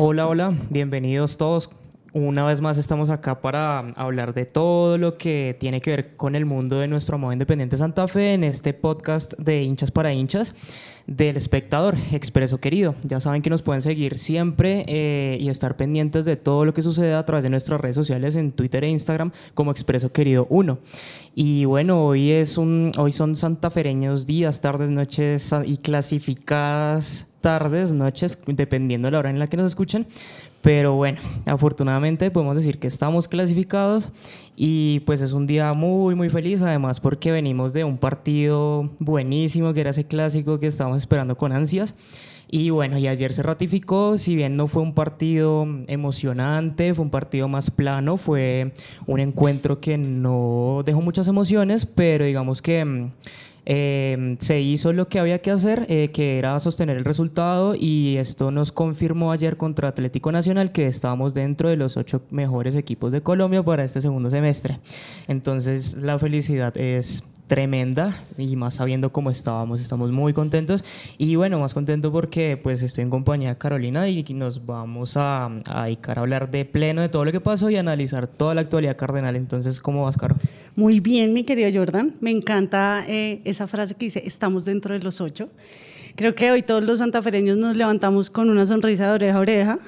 Hola, hola. Bienvenidos todos. Una vez más estamos acá para hablar de todo lo que tiene que ver con el mundo de nuestro amado Independiente Santa Fe en este podcast de hinchas para hinchas del espectador expreso querido. Ya saben que nos pueden seguir siempre eh, y estar pendientes de todo lo que sucede a través de nuestras redes sociales en Twitter e Instagram como expreso querido 1. Y bueno, hoy, es un, hoy son santafereños días, tardes, noches y clasificadas tardes, noches, dependiendo de la hora en la que nos escuchen. Pero bueno, afortunadamente podemos decir que estamos clasificados y pues es un día muy muy feliz, además porque venimos de un partido buenísimo que era ese clásico que estábamos esperando con ansias. Y bueno, y ayer se ratificó, si bien no fue un partido emocionante, fue un partido más plano, fue un encuentro que no dejó muchas emociones, pero digamos que eh, se hizo lo que había que hacer, eh, que era sostener el resultado y esto nos confirmó ayer contra Atlético Nacional que estábamos dentro de los ocho mejores equipos de Colombia para este segundo semestre. Entonces la felicidad es tremenda y más sabiendo cómo estábamos, estamos muy contentos y bueno, más contento porque pues estoy en compañía de Carolina y nos vamos a, a dedicar a hablar de pleno de todo lo que pasó y analizar toda la actualidad cardenal. Entonces, ¿cómo vas, Caro? Muy bien, mi querido Jordan. Me encanta eh, esa frase que dice, estamos dentro de los ocho. Creo que hoy todos los santafereños nos levantamos con una sonrisa de oreja a oreja.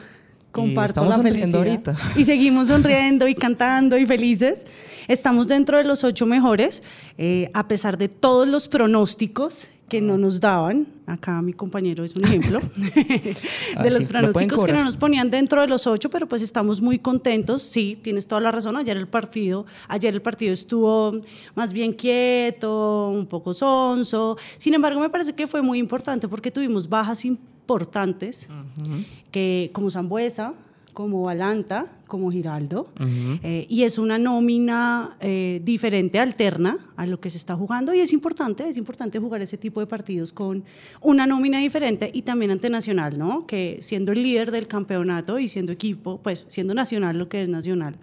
Comparto la felicidad. Ahorita. Y seguimos sonriendo y cantando y felices. Estamos dentro de los ocho mejores, eh, a pesar de todos los pronósticos que no nos daban. Acá mi compañero es un ejemplo de Ah, los sí, lo pronósticos que cobrar. no nos ponían dentro de los ocho, pero pues estamos muy contentos. Sí, tienes toda la razón. Ayer el partido, ayer el partido estuvo más bien quieto, un poco sonso. Sin embargo, me parece que fue muy importante porque tuvimos bajas importantes, que como Zambuesa, como Valanta, como Giraldo, eh, y es una nómina eh, diferente, alterna a lo que se está jugando, y es importante, es importante jugar ese tipo de partidos con una nómina diferente y también ante Nacional, ¿no? Que siendo el líder del campeonato y siendo equipo, pues siendo Nacional lo que es Nacional,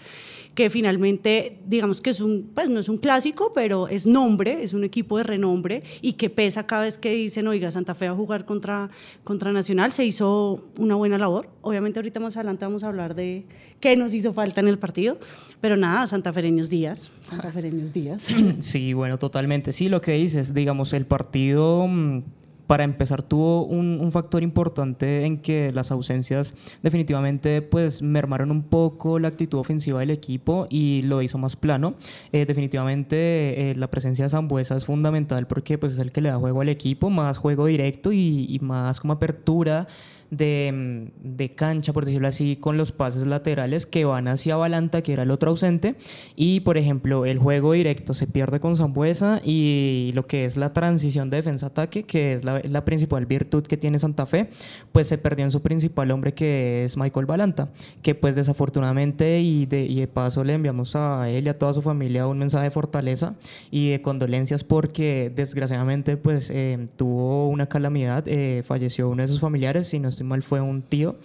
que finalmente, digamos que es un, pues no es un clásico, pero es nombre, es un equipo de renombre y que pesa cada vez que dicen, oiga, Santa Fe va a jugar contra, contra Nacional, se hizo una buena labor. Obviamente ahorita más adelante vamos a hablar de qué nos hizo falta en el partido, pero nada, santafereños días, santafereños días. Sí, bueno, totalmente. Sí, lo que dices, digamos, el partido mm, para empezar tuvo un, factor importante en que las ausencias definitivamente pues mermaron un poco la actitud ofensiva del equipo y lo hizo más plano. Eh, definitivamente eh, la presencia de Zambuesa es fundamental porque pues es el que le da juego al equipo, más juego directo y más como apertura de, mm, de cancha, por decirlo así, con los pases laterales que van hacia Balanta, que era el otro ausente. Y, por ejemplo, el juego directo se pierde con Zambuesa y lo que es la transición de defensa-ataque, que es la, principal virtud que tiene Santa Fe, pues se perdió en su principal hombre, que es Michael Balanta, que pues desafortunadamente y de, y paso le enviamos a él y a toda su familia un mensaje de fortaleza y de condolencias porque desgraciadamente pues eh, tuvo una calamidad, eh, falleció uno de sus familiares, si no estoy mal fue un tío,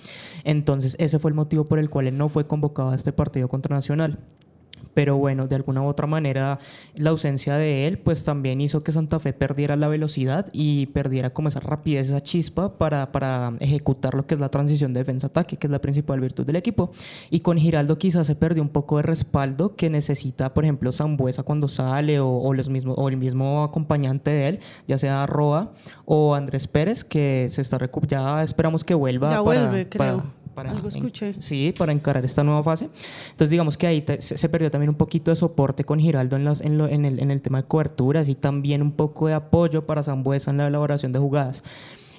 entonces ese fue el motivo por el cual él no fue convocado a este partido contra Nacional pero bueno, de alguna u otra manera la ausencia de él pues también hizo que Santa Fe perdiera la velocidad y perdiera como esa rapidez, esa chispa para, para ejecutar lo que es la transición de defensa-ataque, que es la principal virtud del equipo. Y con Giraldo quizás se perdió un poco de respaldo que necesita, por ejemplo, Zambuesa cuando sale o, o los mismos, o el mismo acompañante de él, ya sea Roa o Andrés Pérez, que se está ya esperamos que vuelva. Ya para- vuelve, creo. para Algo en- escuché. sí, para encarar esta nueva fase. Entonces, digamos que ahí te- se, se perdió también un poquito de soporte con Giraldo en, las- en, lo- en el, en el tema de coberturas y también un poco de apoyo para Zambuesa en la elaboración de jugadas.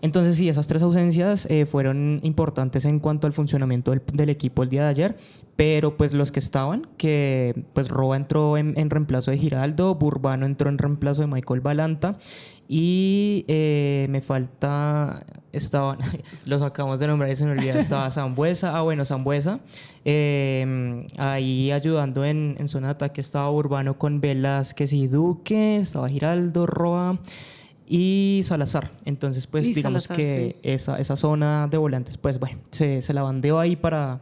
Entonces, sí, esas tres ausencias eh, fueron importantes en cuanto al funcionamiento del, del equipo el día de ayer, pero pues los que estaban, que pues Roa entró en, en reemplazo de Giraldo, Burbano entró en reemplazo de Michael Balanta y eh, me falta, estaban, los acabamos de nombrar y se me olvida, estaba Zambuesa, ah bueno, Zambuesa, eh, ahí ayudando en, en zona de ataque estaba Urbano con Velázquez y Duque, estaba Giraldo, Roa y Salazar. Entonces, pues Y digamos Salazar, que esa, esa zona de volantes, pues bueno, se, se la bandeó ahí para,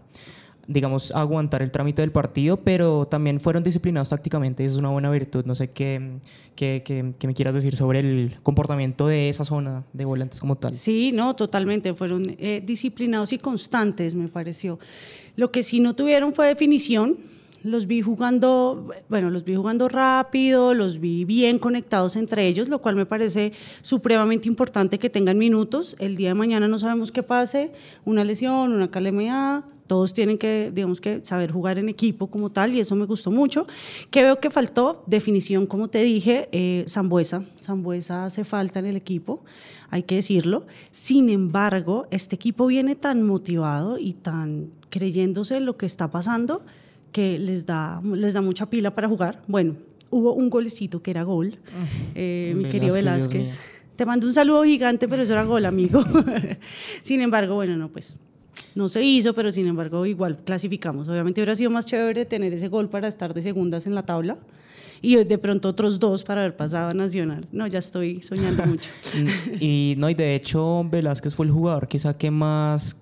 digamos, aguantar el trámite del partido, pero también fueron disciplinados tácticamente es una buena virtud. No sé qué, qué, qué- qué me quieras decir sobre el comportamiento de esa zona de volantes como tal. Sí, no, totalmente. Fueron eh, disciplinados y constantes, me pareció. Lo que sí no tuvieron fue definición. Los vi jugando, bueno, los vi jugando rápido, los vi bien conectados entre ellos, lo cual me parece supremamente importante que tengan minutos. El día de mañana no sabemos qué pase, una lesión, una KLMA, todos tienen que, digamos que, saber jugar en equipo como tal, y eso me gustó mucho. Que veo que faltó definición, como te dije, eh, Zambuesa. Zambuesa hace falta en el equipo, hay que decirlo. Sin embargo, este equipo viene tan motivado y tan creyéndose en lo que está pasando que les da, les da mucha pila para jugar. Bueno, hubo un golecito que era gol, eh, mi querido Velázquez. Te mando un saludo gigante, pero eso era gol, amigo. sin embargo, bueno, no, pues no se hizo, pero sin embargo igual clasificamos. Obviamente hubiera sido más chévere tener ese gol para estar de segundas en la tabla y de pronto otros dos para haber pasado a Nacional. No, ya estoy soñando mucho. Y no, y de hecho Velázquez fue el jugador quizá que más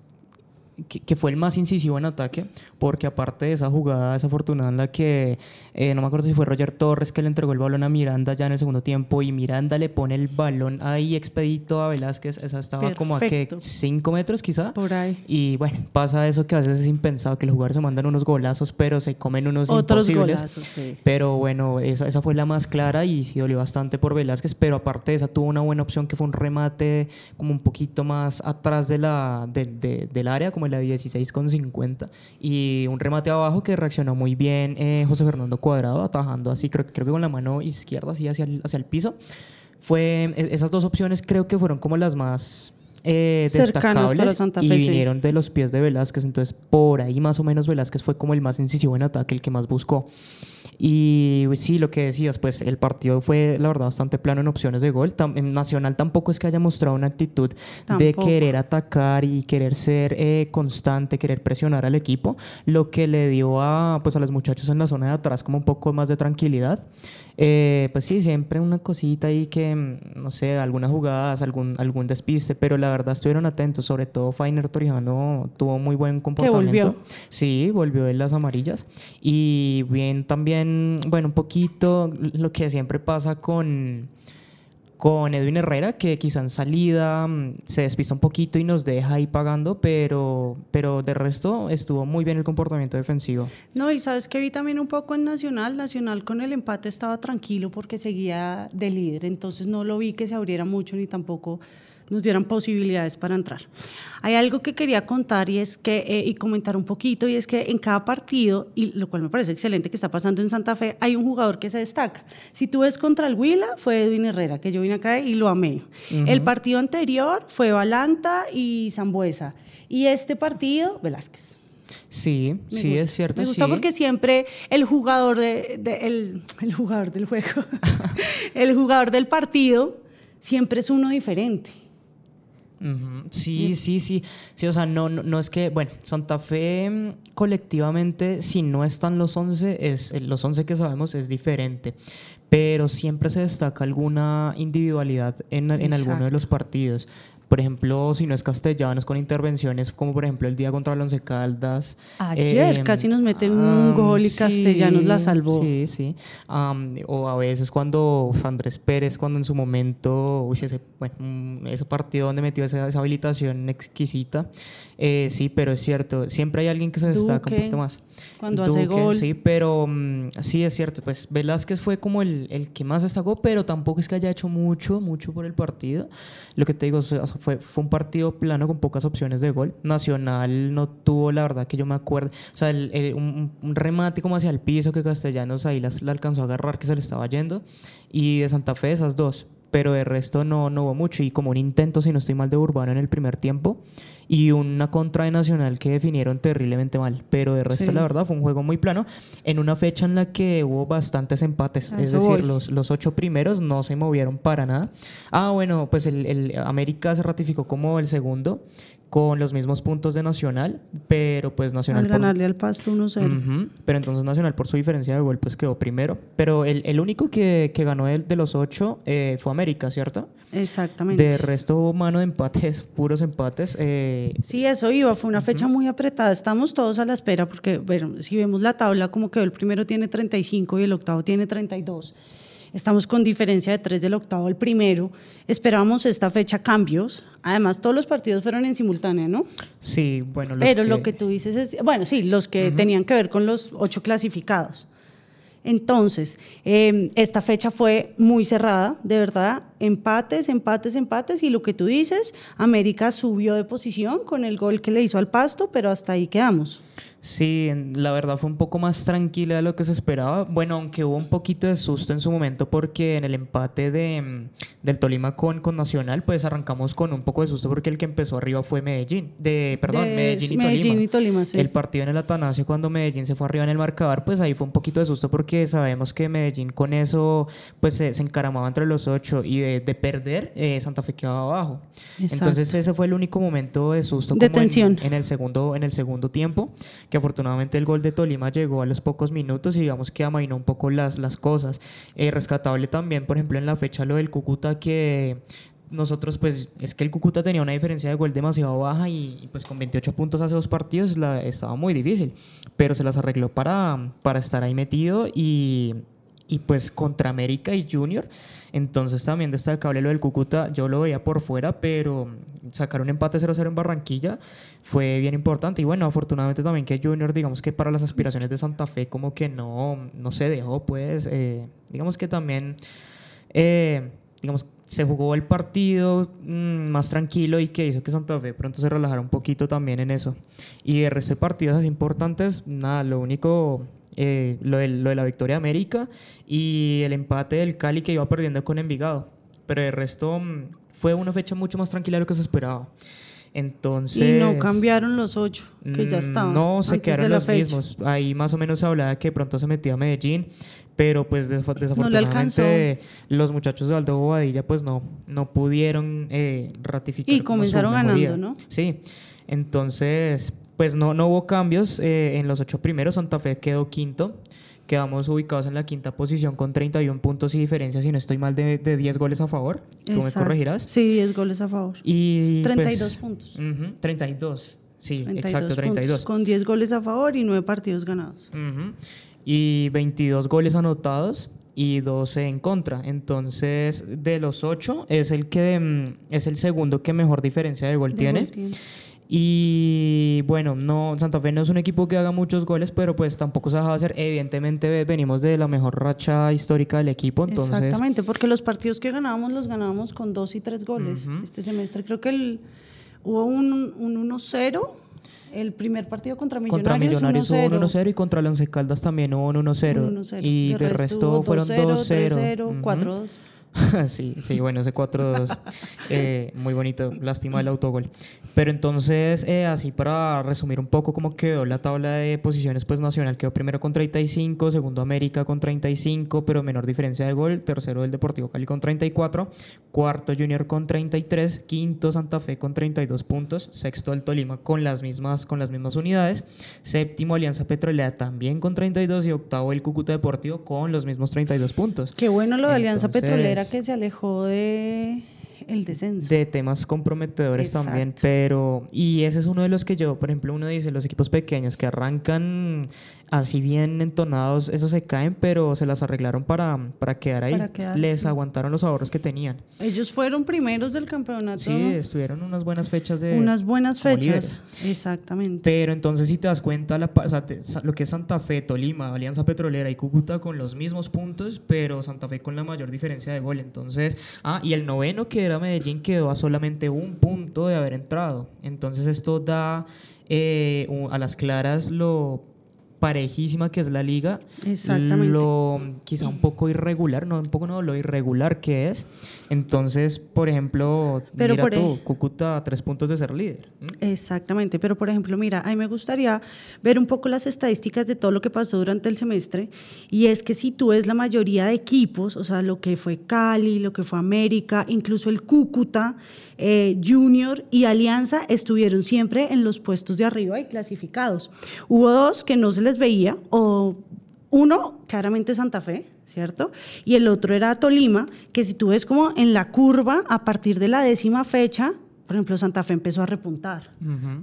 que, que fue el más incisivo en ataque, porque aparte de esa jugada desafortunada en la que eh, no me acuerdo si fue Roger Torres que le entregó el balón a Miranda ya en el segundo tiempo y Miranda le pone el balón ahí expedito a Velázquez, esa estaba como a que Perfecto. 5 metros quizá. Por ahí. Y bueno, pasa eso que a veces es impensado, que los jugadores se mandan unos golazos, pero se comen unos Otros imposibles. golazos, sí. Pero bueno, esa, esa fue la más clara y sí dolió bastante por Velázquez, pero aparte de esa tuvo una buena opción que fue un remate como un poquito más atrás de la, del- de- del área, como en la 16 con 50, y un remate abajo que reaccionó muy bien eh, José Fernando Cuadrado, atajando así, creo, creo que con la mano izquierda, así hacia el, hacia el piso. Fue, e- esas dos opciones creo que fueron como las más... eh, Cercanas para destacables Santa y Fe, sí. vinieron de los pies de Velázquez, entonces por ahí más o menos Velázquez fue como el más incisivo en ataque, el que más buscó. Y sí, lo que decías, pues el partido fue la verdad bastante plano en opciones de gol. Tam- en Nacional tampoco es que haya mostrado una actitud de querer atacar y querer ser eh, constante, querer presionar al equipo, lo que le dio a, pues, a los muchachos en la zona de atrás como un poco más de tranquilidad. Eh, pues sí, siempre una cosita ahí que, mm, no sé, algunas jugadas, algún, algún despiste, pero la verdad estuvieron atentos, sobre todo Fainer Torijano tuvo muy buen comportamiento. volvió. Sí, volvió en las amarillas. Y bien también, bueno, un poquito lo que siempre pasa con, con Edwin Herrera, que quizá en salida mm, se despista un poquito y nos deja ahí pagando, pero, pero de resto estuvo muy bien el comportamiento defensivo. No, y sabes que vi también un poco en Nacional. Nacional con el empate estaba tranquilo porque seguía de líder, entonces no lo vi que se abriera mucho ni tampoco nos dieran posibilidades para entrar. Hay algo que quería contar y es que eh, y comentar un poquito y es que en cada partido y lo cual me parece excelente que está pasando en Santa Fe hay un jugador que se destaca. Si tú ves contra el Huila fue Edwin Herrera que yo vine acá y lo amé. El partido anterior fue Balanta y Zambuesa y este partido Velázquez. Sí, Me sí, gusta. es cierto. Me gusta sí. porque siempre el jugador, de, de- el, el jugador del juego, el jugador del partido, siempre es uno diferente. Sí, sí, sí. Sí, o sea, no, no, no es que, bueno, Santa Fe mm, colectivamente, si no están los 11, es, eh, los 11 que sabemos es diferente. Pero siempre se destaca alguna individualidad en, en alguno de los partidos. Por ejemplo, si no es castellanos, con intervenciones como por ejemplo el día contra el Once Caldas. Ayer em, casi nos meten un gol y sí, Castellanos la salvó. Sí, sí. Am, o a veces cuando Andrés Pérez, cuando en su momento, uy, ese, bueno, mm, ese partido donde metió esa, esa habilitación exquisita, eh, sí, pero es cierto, siempre hay alguien que se destaca un Duque, poquito más. cuando hace gol. Sí, pero mm, sí es cierto, pues Velázquez fue como el, el que más destacó, pero tampoco es que haya hecho mucho, mucho por el partido. Lo que te digo, o sea, fue, fue un partido plano con pocas opciones de gol. Nacional no tuvo, la verdad que yo me acuerdo, o sea, el- el- un, remate como hacia el piso que Castellanos ahí la alcanzó a agarrar que se le estaba yendo. Y de Santa Fe esas dos. Pero de resto no, no hubo mucho. Y como un intento, si no estoy mal, de Urbano en el primer tiempo. Y una contra de Nacional que definieron terriblemente mal. Pero de resto, Sí. la verdad, fue un juego muy plano en una fecha en la que hubo bastantes empates. Es decir, los, los ocho primeros no se movieron para nada. Ah, bueno, pues el, el América se ratificó como el segundo con los mismos puntos de Nacional, pero pues Nacional Al por- ganarle al Pasto 1-0. Ujú, Pero entonces Nacional por su diferencia de gol pues quedó primero. Pero el, el único que, que ganó el de los ocho eh, fue América, ¿cierto? Exactamente. De resto hubo mano de empates, puros empates. eh, Sí, eso iba, fue una fecha muy apretada. Estamos todos a la espera porque, bueno, si vemos la tabla, como quedó el primero tiene 35 y el octavo tiene 32. Estamos con diferencia de 3 del octavo al primero. Esperábamos esta fecha cambios. Además, todos los partidos fueron en simultánea, ¿no? sí, bueno. los Pero lo que tú dices es, bueno, sí, los que tenían que ver con los ocho clasificados. Entonces, eh, esta fecha fue muy cerrada, de verdad, empates, empates, empates, y lo que tú dices, América subió de posición con el gol que le hizo al Pasto, pero hasta ahí quedamos. Sí, la verdad fue un poco más tranquila de lo que se esperaba. Bueno, aunque hubo un poquito de susto en su momento porque en el empate de, mm, del Tolima con, con Nacional, pues arrancamos con un poco de susto porque el que empezó arriba fue Medellín. De, perdón, De Medellín y Medellín Tolima. y Tolima, sí. El partido en el Atanasio cuando Medellín se fue arriba en el marcador, pues ahí fue un poquito de susto porque sabemos que Medellín con eso pues se, se encaramaba entre los ocho y de, de perder eh, Santa Fe quedaba abajo. Exacto. Entonces ese fue el único momento de susto De como en- tensión. en el segundo en el segundo tiempo que afortunadamente el gol de Tolima llegó a los pocos minutos y digamos que amainó un poco las, las cosas Eh, rescatable también por ejemplo en la fecha lo del Cúcuta que nosotros pues es que el Cúcuta tenía una diferencia de gol demasiado baja y, y, pues con 28 puntos hace dos partidos la, estaba muy difícil pero se las arregló para, para estar ahí metido y, y pues contra América y Junior entonces también destacable lo del Cúcuta, yo lo veía por fuera, pero sacar un empate 0-0 en Barranquilla fue bien importante. Y bueno, afortunadamente también que Junior, digamos que para las aspiraciones de Santa Fe como que no, no se dejó, pues eh, digamos que también, eh, digamos, se jugó el partido mm, más tranquilo y que hizo que Santa Fe pronto se relajara un poquito también en eso. Y de resto de partidos así importantes, nada, lo único eh, lo, de, lo de la victoria de América y el empate del Cali que iba perdiendo con Envigado. Pero el resto mm, fue una fecha mucho más tranquila de lo que se esperaba. Entonces... Y no cambiaron los ocho, que ya mm, estaban. No, se quedaron los fecha. mismos. Ahí más o menos se hablaba que pronto se metía a Medellín, pero pues desafortunadamente los muchachos de Aldo Bobadilla pues no, no pudieron eh, ratificar. Y comenzaron ganando, ¿no? Sí, entonces pues no, no hubo cambios eh, en los ocho primeros. Santa Fe quedó quinto. Quedamos ubicados en la quinta posición con 31 puntos y diferencia, si no estoy mal, de, de 10 goles a favor. Tú me corregirás. Sí, 10 goles a favor. Y, pues, 32 puntos. ujú, 32. Sí, 32 exacto, 32. puntos, con 10 goles a favor y 9 partidos ganados. Y 22 goles anotados y 12 en contra. Entonces, de los 8 es el que mm, es el segundo que mejor diferencia de gol De tiene. gol tiene. Y bueno, no Santa Fe no es un equipo que haga muchos goles, pero pues tampoco se ha dejado hacer. Evidentemente ve- venimos de la mejor racha histórica del equipo, entonces Exactamente, porque los partidos que ganábamos los ganábamos con 2 y 3 goles. Este semestre creo que el, hubo un, un 1-0, el primer partido contra Millonarios, contra Millonarios hubo un 1-0. 1-0 y contra el Once Caldas también hubo un 1-0 Un 1-0. y de, resto, hubo fueron 2-0, 2-0. 3-0, Ujú. 4-2. sí, sí, bueno, ese 4-2, eh, muy bonito, lástima el autogol. Pero entonces, eh, así para resumir un poco cómo quedó la tabla de posiciones, pues Nacional quedó primero con 35, segundo América con 35, pero menor diferencia de gol, tercero el Deportivo Cali con 34, cuarto Junior con 33, quinto Santa Fe con 32 puntos, sexto el Tolima con las mismas, con las mismas unidades, séptimo Alianza Petrolera también con 32 y octavo el Cúcuta Deportivo con los mismos 32 puntos. Qué bueno lo de Alianza Entonces- Petrolera que se alejó de el descenso. de temas comprometedores también, pero y ese es uno de los que yo, por ejemplo, uno dice los equipos pequeños que arrancan así bien entonados, esos se caen, pero se las arreglaron para, para quedar ahí. Para quedar, Les sí. aguantaron los ahorros que tenían. Ellos fueron primeros del campeonato. Sí, estuvieron unas buenas fechas de unas buenas fechas. Exactamente. Pero entonces si te das cuenta, la, pa- o sea, te- sa- lo que es Santa Fe, Tolima, Alianza Petrolera y Cúcuta con los mismos puntos, pero Santa Fe con la mayor diferencia de gol. Entonces, ah, y el noveno que era Medellín quedó a solamente un punto de haber entrado. Entonces esto da eh, a las claras lo parejísima que es la liga, Exactamente. lo quizá un poco irregular, no un poco no, lo irregular que es. Entonces, por ejemplo, Pero mira por tú, Cúcuta a tres puntos de ser líder. Exactamente, pero por ejemplo, mira, a mí me gustaría ver un poco las estadísticas de todo lo que pasó durante el semestre y es que si tú ves la mayoría de equipos, o sea, lo que fue Cali, lo que fue América, incluso el Cúcuta, eh, Junior y Alianza estuvieron siempre en los puestos de arriba y clasificados. Hubo dos que no se les veía, o uno, claramente Santa Fe, ¿cierto? Y el otro era Tolima, que si tú ves como en la curva, a partir de la décima fecha, por ejemplo, Santa Fe empezó a repuntar,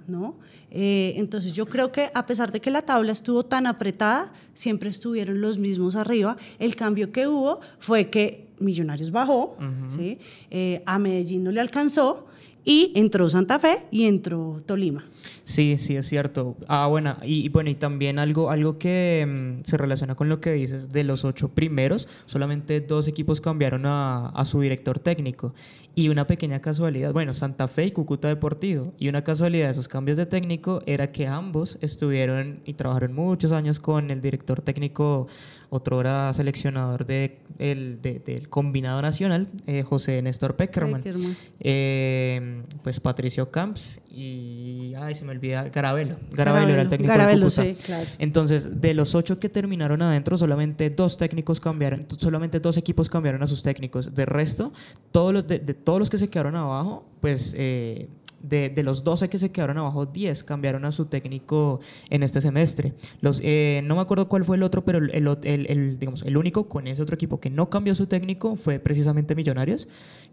¿no? Eh, entonces yo creo que a pesar de que la tabla estuvo tan apretada, siempre estuvieron los mismos arriba. El cambio que hubo fue que Millonarios bajó, ¿sí? Eh, a Medellín no le alcanzó y entró Santa Fe y entró Tolima. Sí, sí, es cierto. Ah, bueno, y, y bueno, y también algo, algo que mm, se relaciona con lo que dices de los ocho primeros, solamente dos equipos cambiaron a, a su director técnico. Y una pequeña casualidad, bueno, Santa Fe y Cúcuta Deportivo. Y una casualidad de esos cambios de técnico era que ambos estuvieron y trabajaron muchos años con el director técnico, otro era seleccionador de, el, de- del combinado nacional, eh, José Néstor Peckerman. Peckerman. Eh, pues Patricio Camps y ay se me olvida Garabelo. Garabelo, era el técnico Garabelo, de sí, claro. entonces de los ocho que terminaron adentro solamente dos técnicos cambiaron solamente dos equipos cambiaron a sus técnicos. De resto todos los de, de todos los que se quedaron abajo pues eh, de, de los 12 que se quedaron abajo, 10 cambiaron a su técnico en este semestre. Los, eh, no me acuerdo cuál fue el otro, pero el, el, el- el, digamos, el único con ese otro equipo que no cambió su técnico fue precisamente Millonarios,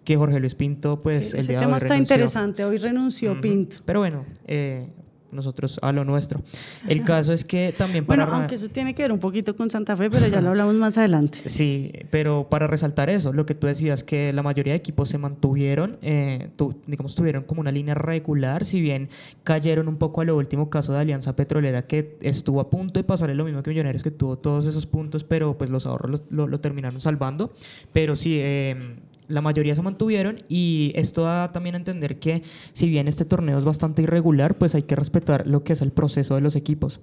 que Jorge Luis Pinto, pues el Ese día de tema hoy está renunció. interesante, hoy renunció Ujú. Pinto. Pero bueno, eh, nosotros a lo nuestro. El caso es que también para... Bueno, aunque eso tiene que ver un poquito con Santa Fe, pero ya lo hablamos más adelante. Sí, pero para resaltar eso, lo que tú decías, que la mayoría de equipos se mantuvieron, eh, tu- digamos, tuvieron como una línea regular, si bien cayeron un poco a lo último caso de Alianza Petrolera, que estuvo a punto de pasarle lo mismo que Millonarios, que tuvo todos esos puntos, pero pues los ahorros los- lo, lo terminaron salvando. Pero sí, eh, la mayoría se mantuvieron y esto da también a entender que si bien este torneo es bastante irregular, pues hay que respetar lo que es el proceso de los equipos.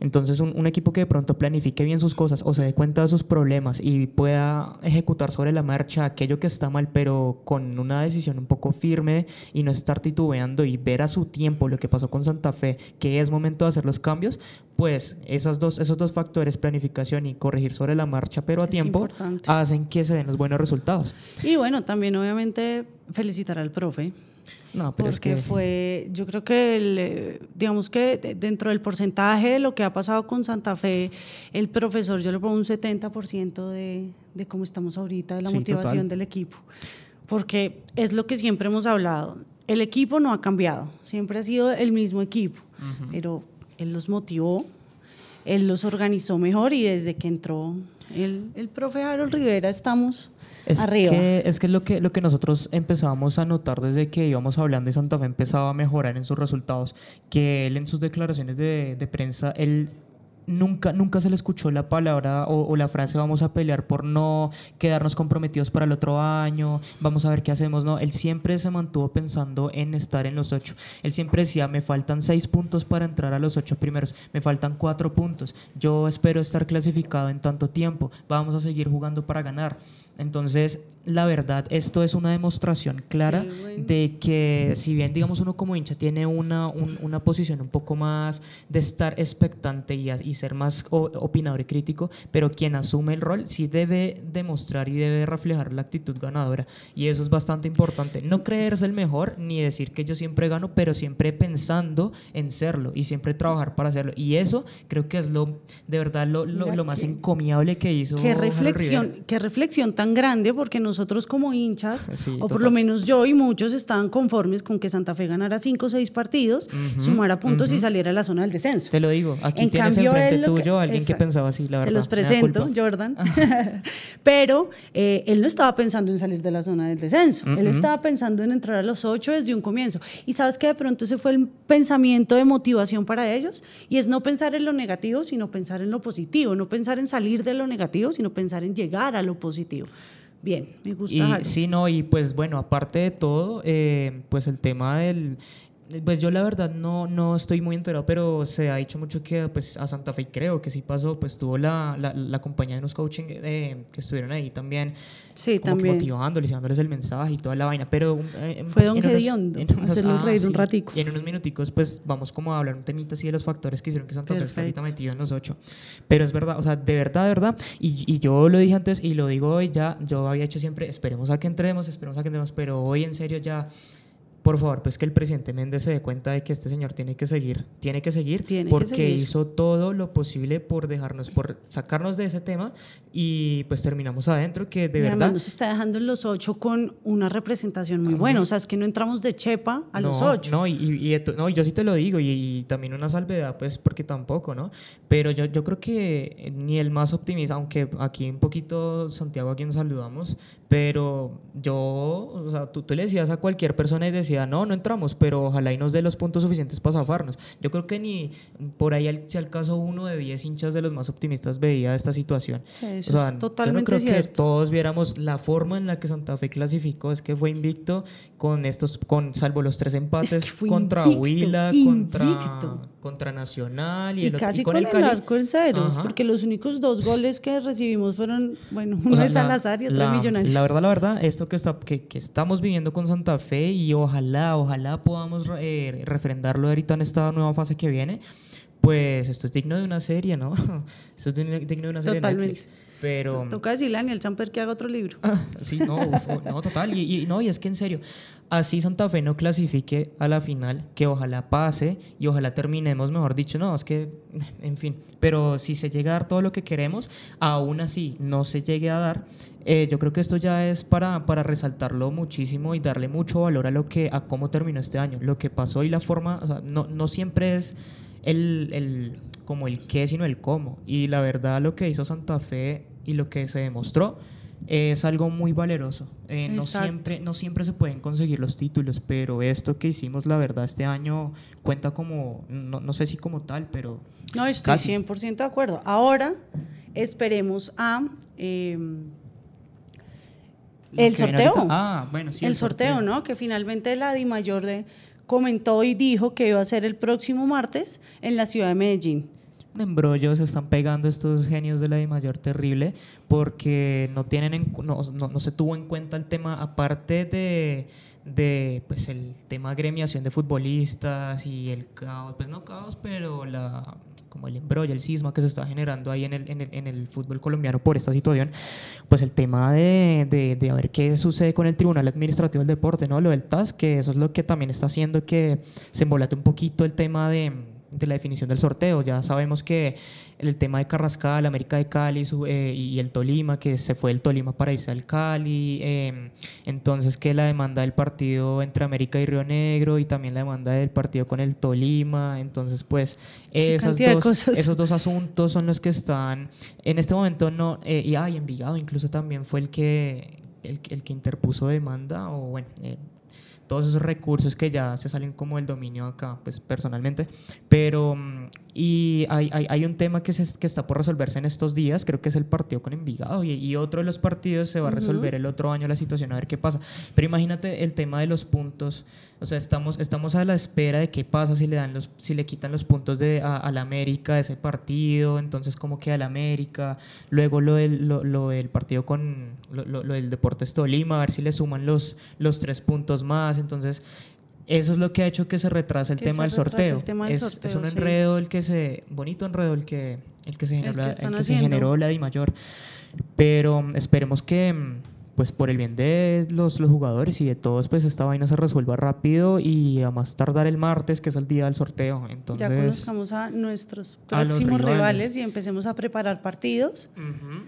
Entonces, un, un equipo que de pronto planifique bien sus cosas o se dé cuenta de sus problemas y pueda ejecutar sobre la marcha aquello que está mal, pero con una decisión un poco firme y no estar titubeando y ver a su tiempo lo que pasó con Santa Fe, que es momento de hacer los cambios, pues esas dos, esos dos factores, planificación y corregir sobre la marcha, pero a Es tiempo, importante. hacen que se den los buenos resultados. Y bueno, también obviamente felicitar al profe. No, pero es porque que... fue, yo creo que, el, eh, digamos que de- dentro del porcentaje de lo que ha pasado con Santa Fe, el profesor, yo le pongo un 70% de, de cómo estamos ahorita, de la Sí, motivación total. del equipo. Porque es lo que siempre hemos hablado. El equipo no ha cambiado, siempre ha sido el mismo equipo, pero él los motivó, él los organizó mejor y desde que entró el, el profe Harold Rivera estamos Es arriba. que, es que lo que lo que nosotros empezábamos a notar desde que íbamos hablando y Santa Fe empezaba a mejorar en sus resultados, que él en sus declaraciones de, de prensa, él nunca, nunca se le escuchó la palabra o, o la frase vamos a pelear por no quedarnos comprometidos para el otro año, vamos a ver qué hacemos. No, él siempre se mantuvo pensando en estar en los ocho. Él siempre decía, me faltan seis puntos para entrar a los ocho primeros, me faltan cuatro puntos. Yo espero estar clasificado en tanto tiempo, vamos a seguir jugando para ganar. Entonces, la verdad, esto es una demostración clara bueno. de que si bien, digamos, uno como hincha tiene una, un- una posición un poco más de estar expectante y, a- y ser más o- opinador y crítico, pero quien asume el rol sí debe demostrar y debe reflejar la actitud ganadora. Y eso es bastante importante. No creerse el mejor ni decir que yo siempre gano, pero siempre pensando en serlo y siempre trabajar para hacerlo. Y eso creo que es lo, de verdad, lo, lo- lo más encomiable que hizo. Qué reflexión, qué reflexión tan grande, porque nosotros como hinchas, Sí, o por lo menos yo y muchos estaban conformes con que Santa Fe ganara cinco o seis partidos, sumara puntos y saliera a la zona del descenso. Te lo digo, aquí En tienes cambio, enfrente que- tuyo a alguien que pensaba así, la verdad. Te los presento. Jordan. Pero eh, él no estaba pensando en salir de la zona del descenso. Él estaba pensando en entrar a los ocho desde un comienzo. Y sabes que de pronto ese fue el pensamiento de motivación para ellos. Y es no pensar en lo negativo, sino pensar en lo positivo. No pensar en salir de lo negativo, sino pensar en llegar a lo positivo. Bien, me gusta. Y sí, no, y pues bueno, aparte de todo, eh, pues el tema del Pues yo la verdad no, no estoy muy enterado, pero se ha dicho mucho que pues a Santa Fe creo que sí pasó, pues tuvo la, la, la compañía de unos coaching eh, que estuvieron ahí también, Sí, como también. que motivándoles y dándoles el mensaje y toda la vaina, pero... eh, Fue don Gediondo, hacerlos ah, reír un sí, ratico. Y en unos minuticos pues vamos como a hablar un temita así de los factores que hicieron que Santa Fe esté ahorita Perfecto. metido en los ocho, pero es verdad, o sea, de verdad, de verdad, y, y yo lo dije antes y lo digo hoy ya, yo había hecho siempre, esperemos a que entremos, esperemos a que entremos, pero hoy en serio ya... Por favor, pues que el presidente Méndez se dé cuenta de que este señor tiene que seguir, tiene que seguir, Tiene que porque seguir. hizo todo lo posible por dejarnos, por sacarnos de ese tema y pues terminamos adentro, que de y verdad... nos está dejando en los ocho con una representación muy buena. O sea, es que no entramos de chepa a los no, ocho. No, y, y- y no, yo sí te lo digo, y, y también una salvedad, pues, porque tampoco, ¿no? Pero yo, yo creo que ni el más optimista, aunque aquí un poquito Santiago a quien saludamos, pero yo, o sea, tú, tú le decías a cualquier persona y decía, no, no entramos, pero ojalá y nos dé los puntos suficientes para zafarnos. Yo creo que ni por ahí, al- si al caso uno de 10 hinchas de los más optimistas veía esta situación. Eso O sea, es totalmente yo no creo cierto. que todos viéramos la forma en la que Santa Fe clasificó, es que fue invicto con estos, con salvo los tres empates fue contra invicto, Huila, contra, invicto. contra Nacional y, Y, el otro- casi con con, el Cali. arco en ceros, Ajá. porque los únicos dos goles que recibimos fueron, bueno, O uno sea, de Salazar y otro la, Millonarios. La verdad, la verdad, esto que, está, que, que estamos viviendo con Santa Fe y ojalá, ojalá podamos eh, refrendarlo ahorita en esta nueva fase que viene, pues esto es digno de una serie, ¿no? Esto es digno de una serie Totalmente. Netflix. Pero... Toca decirle a Daniel Samper que haga otro libro. Ah, Sí, no, uf, no, total. Y, y no, y es que en serio, así Santa Fe no clasifique a la final, que ojalá pase y ojalá terminemos, mejor dicho, no, es que, en fin. Pero si se llega a dar todo lo que queremos, aún así no se llegue a dar, eh, yo creo que esto ya es para, para resaltarlo muchísimo y darle mucho valor a lo que, a cómo terminó este año, lo que pasó y la forma, o sea, no, no siempre es el, el, como el qué, sino el cómo. Y la verdad, lo que hizo Santa Fe y lo que se demostró es algo muy valeroso. Eh, no, siempre, no siempre se pueden conseguir los títulos, pero esto que hicimos, la verdad, este año cuenta como, no, no sé si como tal, pero No, estoy Casi. 100% de acuerdo. Ahora esperemos a eh, el sorteo. Ah, bueno, sí. el, sorteo, ¿no? Que finalmente la Di Mayor de, comentó y dijo que iba a ser el próximo martes en la ciudad de Medellín. Un embrollo se están pegando estos genios de la Di Mayor terrible porque no tienen en no, no, no se tuvo en cuenta el tema aparte de de pues el tema agremiación de futbolistas y el caos pues no caos pero la como el embrollo el cisma que se está generando ahí en el, en el, en el fútbol colombiano por esta situación pues el tema de, de, de a ver qué sucede con el Tribunal Administrativo del Deporte no lo del TAS que eso es lo que también está haciendo que se embolate un poquito el tema de de la definición del sorteo. Ya sabemos que el tema de Carrascal, América de Cali su- eh, y el Tolima, que se fue el Tolima para irse al Cali, eh, entonces que la demanda del partido entre América y Río Negro y también la demanda del partido con el Tolima, entonces pues esas dos, esos dos asuntos son los que están en este momento no, eh, y ay, Envigado incluso también fue el que, el, el que interpuso demanda o bueno... todos esos recursos que ya se salen como del dominio acá, pues personalmente. Pero, mm, y hay, hay, hay un tema que, se, que está por resolverse en estos días, creo que es el partido con Envigado, y, y otro de los partidos se va a resolver el otro año la situación, a ver qué pasa. Pero imagínate el tema de los puntos, o sea, estamos, estamos a la espera de qué pasa si le, dan los, si le quitan los puntos de, a, a la América de ese partido, entonces cómo queda la América, luego lo del, lo, lo del partido con, lo, lo- lo del Deportes Tolima, a ver si le suman los, los tres puntos más, entonces eso es lo que ha hecho que se retrase el Que tema del sorteo. el tema del es, sorteo, es un sí. enredo el que se, bonito enredo el que, el que se El generó, que la- el que se generó la Di Mayor. Pero mm, esperemos que, mm, pues por el bien de los, los jugadores y de todos, pues esta vaina se resuelva rápido y a más tardar el martes, que es el día del sorteo. Entonces, ya conozcamos a nuestros a próximos rivales. rivales. y empecemos a preparar partidos Ujú.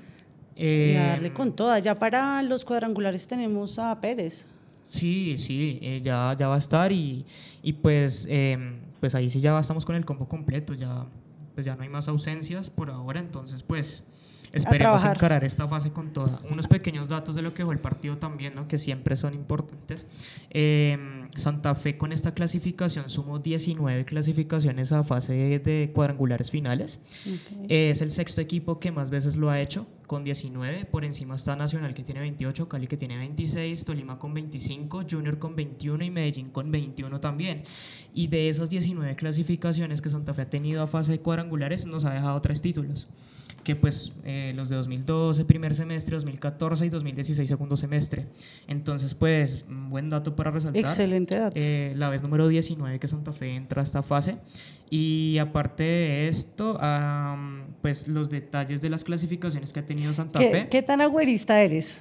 y Eh, a darle con todas. Ya para los cuadrangulares tenemos a Pérez. Sí, sí, eh, ya, ya va a estar y, y pues, eh, pues ahí sí ya estamos con el combo completo, ya, pues ya no hay más ausencias por ahora, entonces pues esperemos encarar esta fase con toda. Unos pequeños datos de lo que fue el partido también, ¿no? que siempre son importantes. Eh, Santa Fe con esta clasificación sumó 19 clasificaciones a fase de cuadrangulares finales. Es el sexto equipo que más veces lo ha hecho con 19, por encima está Nacional que tiene 28, Cali que tiene 26, Tolima con 25, Junior con 21 y Medellín con 21 también. Y de esas 19 clasificaciones que Santa Fe ha tenido a fase de cuadrangulares, nos ha dejado tres títulos que pues eh, los de 2012 primer semestre, 2014 y 2016 segundo semestre. Entonces pues buen dato para resaltar. Excelente dato. Eh, la vez número 19 que Santa Fe entra a esta fase. Y aparte de esto, pues los detalles de las clasificaciones que ha tenido Santa ¿Qué, Fe. qué tan agüerista eres?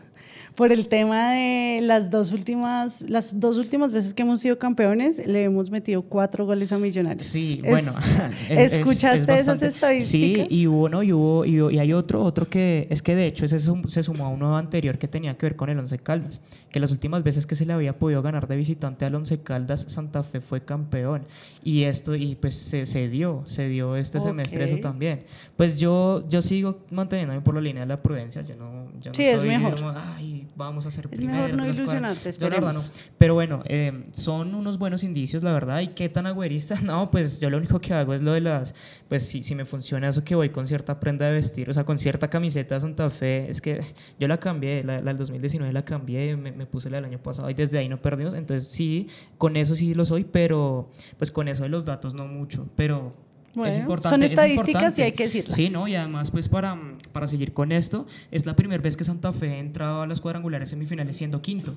Por el tema de las dos últimas, las dos últimas veces que hemos sido campeones, le hemos metido cuatro goles a Millonarios. Sí, Es- bueno. es- es- ¿Escuchaste es esas estadísticas? Sí, y hubo, ¿no? Y, hubo, y, y hay otro, otro que es que de hecho ese sum- se sumó a uno anterior que tenía que ver con el Once Caldas, que las últimas veces que se le había podido ganar de visitante al Once Caldas, Santa Fe fue campeón. Y esto, y pues se, se dio, se dio este semestre eso también. Pues yo, yo sigo manteniéndome por la línea de la prudencia, yo no, yo no Sí, es soy mejor. como, "Ay, vamos a ser Es primeros mejor no de los cuadros". ilusionarte, verdad no. esperemos. Pero bueno, eh, son unos buenos indicios, la verdad. ¿Y qué tan agüerista? No, pues yo lo único que hago es lo de las. Pues si, si me funciona eso que voy con cierta prenda de vestir, o sea, con cierta camiseta de Santa Fe, es que yo la cambié, la, la del 2019 la cambié, me, me puse la del año pasado y desde ahí no perdimos. Entonces sí, con eso sí lo soy, pero pues con eso de los datos no mucho. Pero. Bueno, es importante, son es estadísticas importante. y hay que decirlas. Sí, ¿no? Y además, pues para, para seguir con esto, es la primera vez que Santa Fe ha entrado a las cuadrangulares semifinales siendo quinto.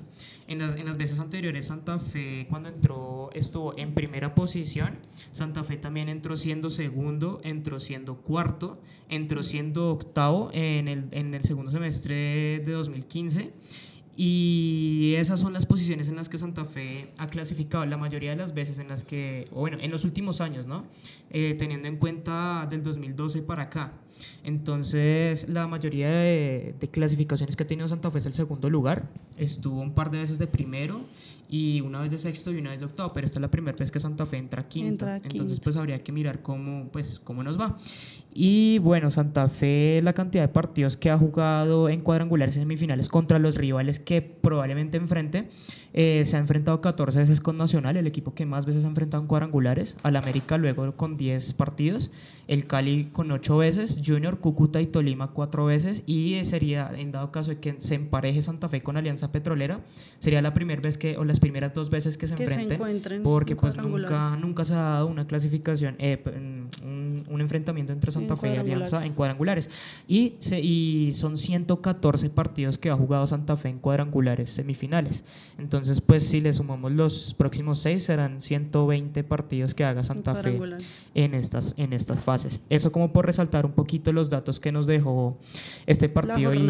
En las, en las veces anteriores, Santa Fe, cuando entró, estuvo en primera posición. Santa Fe también entró siendo segundo, entró siendo cuarto, entró siendo octavo en el, en el segundo semestre de 2015. Y esas son las posiciones en las que Santa Fe ha clasificado la mayoría de las veces en las que, o bueno, en los últimos años, ¿no? Eh, teniendo en cuenta del 2012 para acá. Entonces, la mayoría de, de clasificaciones que ha tenido Santa Fe es el segundo lugar. Estuvo un par de veces de primero y una vez de sexto y una vez de octavo, pero esta es la primera vez que Santa Fe entra quinto. Entra Entonces, quinto. pues habría que mirar cómo, pues, cómo nos va. Y bueno, Santa Fe, la cantidad de partidos que ha jugado en cuadrangulares y semifinales contra los rivales que probablemente enfrente, eh, se ha enfrentado 14 veces con Nacional, el equipo que más veces ha enfrentado en cuadrangulares, al América luego con 10 partidos, el Cali con 8 veces, Junior, Cúcuta y Tolima 4 veces, y sería, en dado caso de que se empareje Santa Fe con Alianza Petrolera, sería la primera vez que, o las primeras dos veces que se Que se encuentren porque pues nunca, nunca se ha dado una clasificación, eh, un, un enfrentamiento entre Santa En Fe y Alianza en cuadrangulares. Y, se, y son 114 partidos que ha jugado Santa Fe en cuadrangulares semifinales. Entonces, pues si le sumamos los próximos seis, serán 120 partidos que haga Santa Fe en estas, en estas fases. Eso como por resaltar un poquito los datos que nos dejó este partido y,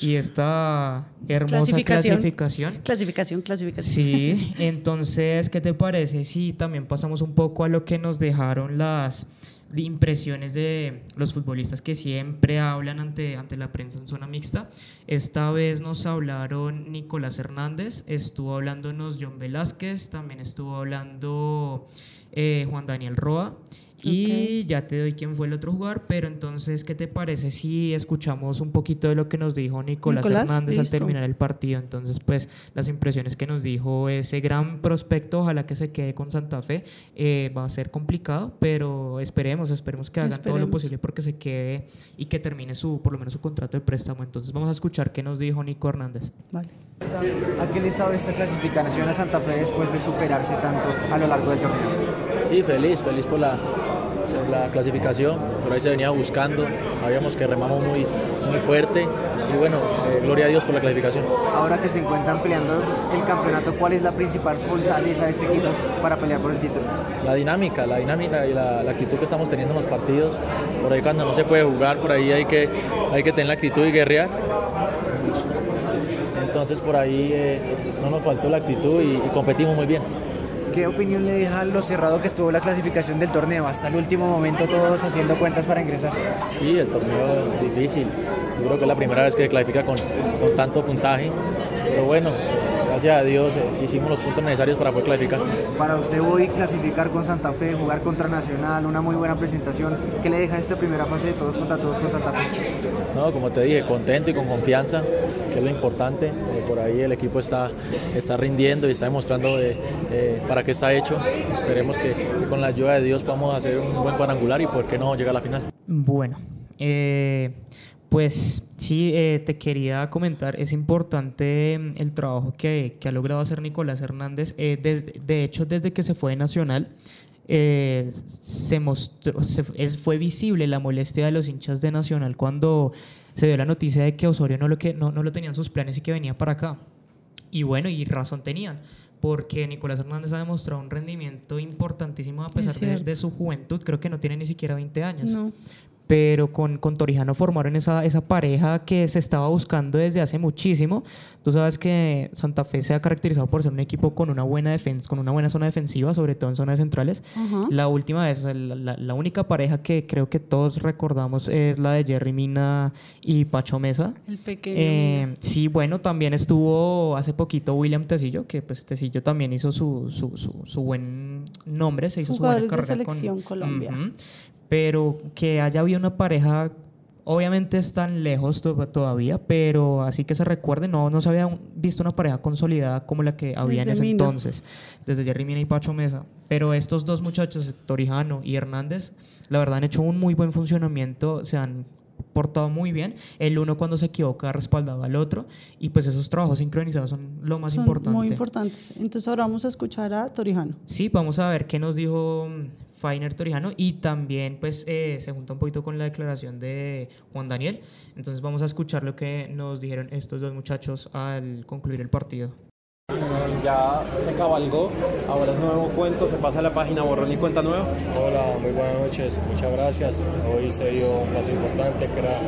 y esta hermosa Clasificación. clasificación. Clasificación, clasificación. Sí, entonces, ¿qué te parece si también pasamos un poco a lo que nos dejaron las impresiones de los futbolistas que siempre hablan ante, ante la prensa en zona mixta? Esta vez nos hablaron Nicolás Hernández, estuvo hablándonos John Velázquez, también estuvo hablando eh, Juan Daniel Roa. Y ya te doy quién fue el otro jugador, pero entonces, ¿qué te parece si escuchamos un poquito de lo que nos dijo Nicolás, Nicolás, Hernández al listo. terminar el partido? Entonces, pues las impresiones que nos dijo ese gran prospecto, ojalá que se quede con Santa Fe, eh, va a ser complicado, pero esperemos, esperemos que hagan todo lo Esperemos. posible porque se quede y que termine su, por lo menos su contrato de préstamo. Entonces, vamos a escuchar qué nos dijo Nico Hernández. Vale. ¿A qué le sabe esta clasificación a Santa Fe después de superarse tanto a lo largo del torneo? Sí, feliz, feliz por la, por la clasificación. Por ahí se venía buscando. Sabíamos que remamos muy, muy fuerte. Y bueno, eh, gloria a Dios por la clasificación. Ahora que se encuentran peleando el campeonato, ¿cuál es la principal fortaleza de este equipo para pelear por el título? La dinámica, la dinámica y la, la actitud que estamos teniendo en los partidos. Por ahí cuando no se puede jugar, por ahí hay que, hay que tener la actitud y guerrear. Entonces por ahí eh, no nos faltó la actitud y, y competimos muy bien. ¿Qué opinión le deja lo cerrado que estuvo la clasificación del torneo? Hasta el último momento todos haciendo cuentas para ingresar. Sí, el torneo es difícil. Yo creo que es la primera vez que clasifica con, con tanto puntaje. Pero bueno, gracias a Dios eh, hicimos los puntos necesarios para poder clasificar. Para usted hoy clasificar con Santa Fe, jugar contra Nacional, una muy buena presentación. ¿Qué le deja esta primera fase de todos contra todos con Santa Fe? No, como te dije, contento y con confianza, que es lo importante. Eh, por ahí el equipo está, está rindiendo y está demostrando eh, eh, para qué está hecho. Esperemos que con la ayuda de Dios podamos hacer un buen cuadrangular y por qué no llegar a la final. Bueno, eh, Pues sí, eh, te quería comentar, es importante mm, el trabajo que, que ha logrado hacer Nicolás Hernández. Eh, desde- de hecho, desde que se fue de Nacional, eh, se mostró, se- es- fue visible la molestia de los hinchas de Nacional cuando se dio la noticia de que Osorio no lo, que, no, no lo tenían sus planes y que venía para acá. Y bueno, y razón tenían, porque Nicolás Hernández ha demostrado un rendimiento importantísimo a pesar de, de su juventud, creo que no tiene ni siquiera 20 años No. Pero con, con Torijano formaron esa, esa pareja que se estaba buscando desde hace muchísimo. Tú sabes que Santa Fe se ha caracterizado por ser un equipo con una buena defensa, con una buena zona defensiva, sobre todo en zonas centrales. Ajá. La última vez, la, la- la única pareja que creo que todos recordamos es la de Jerry Mina y Pacho Mesa. El pequeño. Eh, sí, bueno, también estuvo hace poquito William Tecillo, que pues Tecillo también hizo su, su, su, su buen nombre, se hizo Jugadores su de buena carrera con selección Colombia. Ujú. Pero que haya habido una pareja, obviamente están lejos to- todavía, pero así que se recuerde, no, no se había un- visto una pareja consolidada como la que había en Desde ese Mina. entonces, desde Jerry Mina y Pacho Mesa. Pero estos dos muchachos, Torijano y Hernández, la verdad han hecho un muy buen funcionamiento, se han portado muy bien. El uno cuando se equivoca ha respaldado al otro y pues esos trabajos sincronizados son lo más Son importante. Muy importantes. Entonces ahora vamos a escuchar a Torijano. Sí, vamos a ver qué nos dijo mm, Fainer Torijano y también pues eh, se junta un poquito con la declaración de Juan Daniel. Entonces vamos a escuchar lo que nos dijeron estos dos muchachos al concluir el partido. Ya se cabalgó, ahora es nuevo cuento, se pasa a la página borrón y cuenta nueva. Hola, muy buenas noches, muchas gracias. Hoy se dio un paso importante que era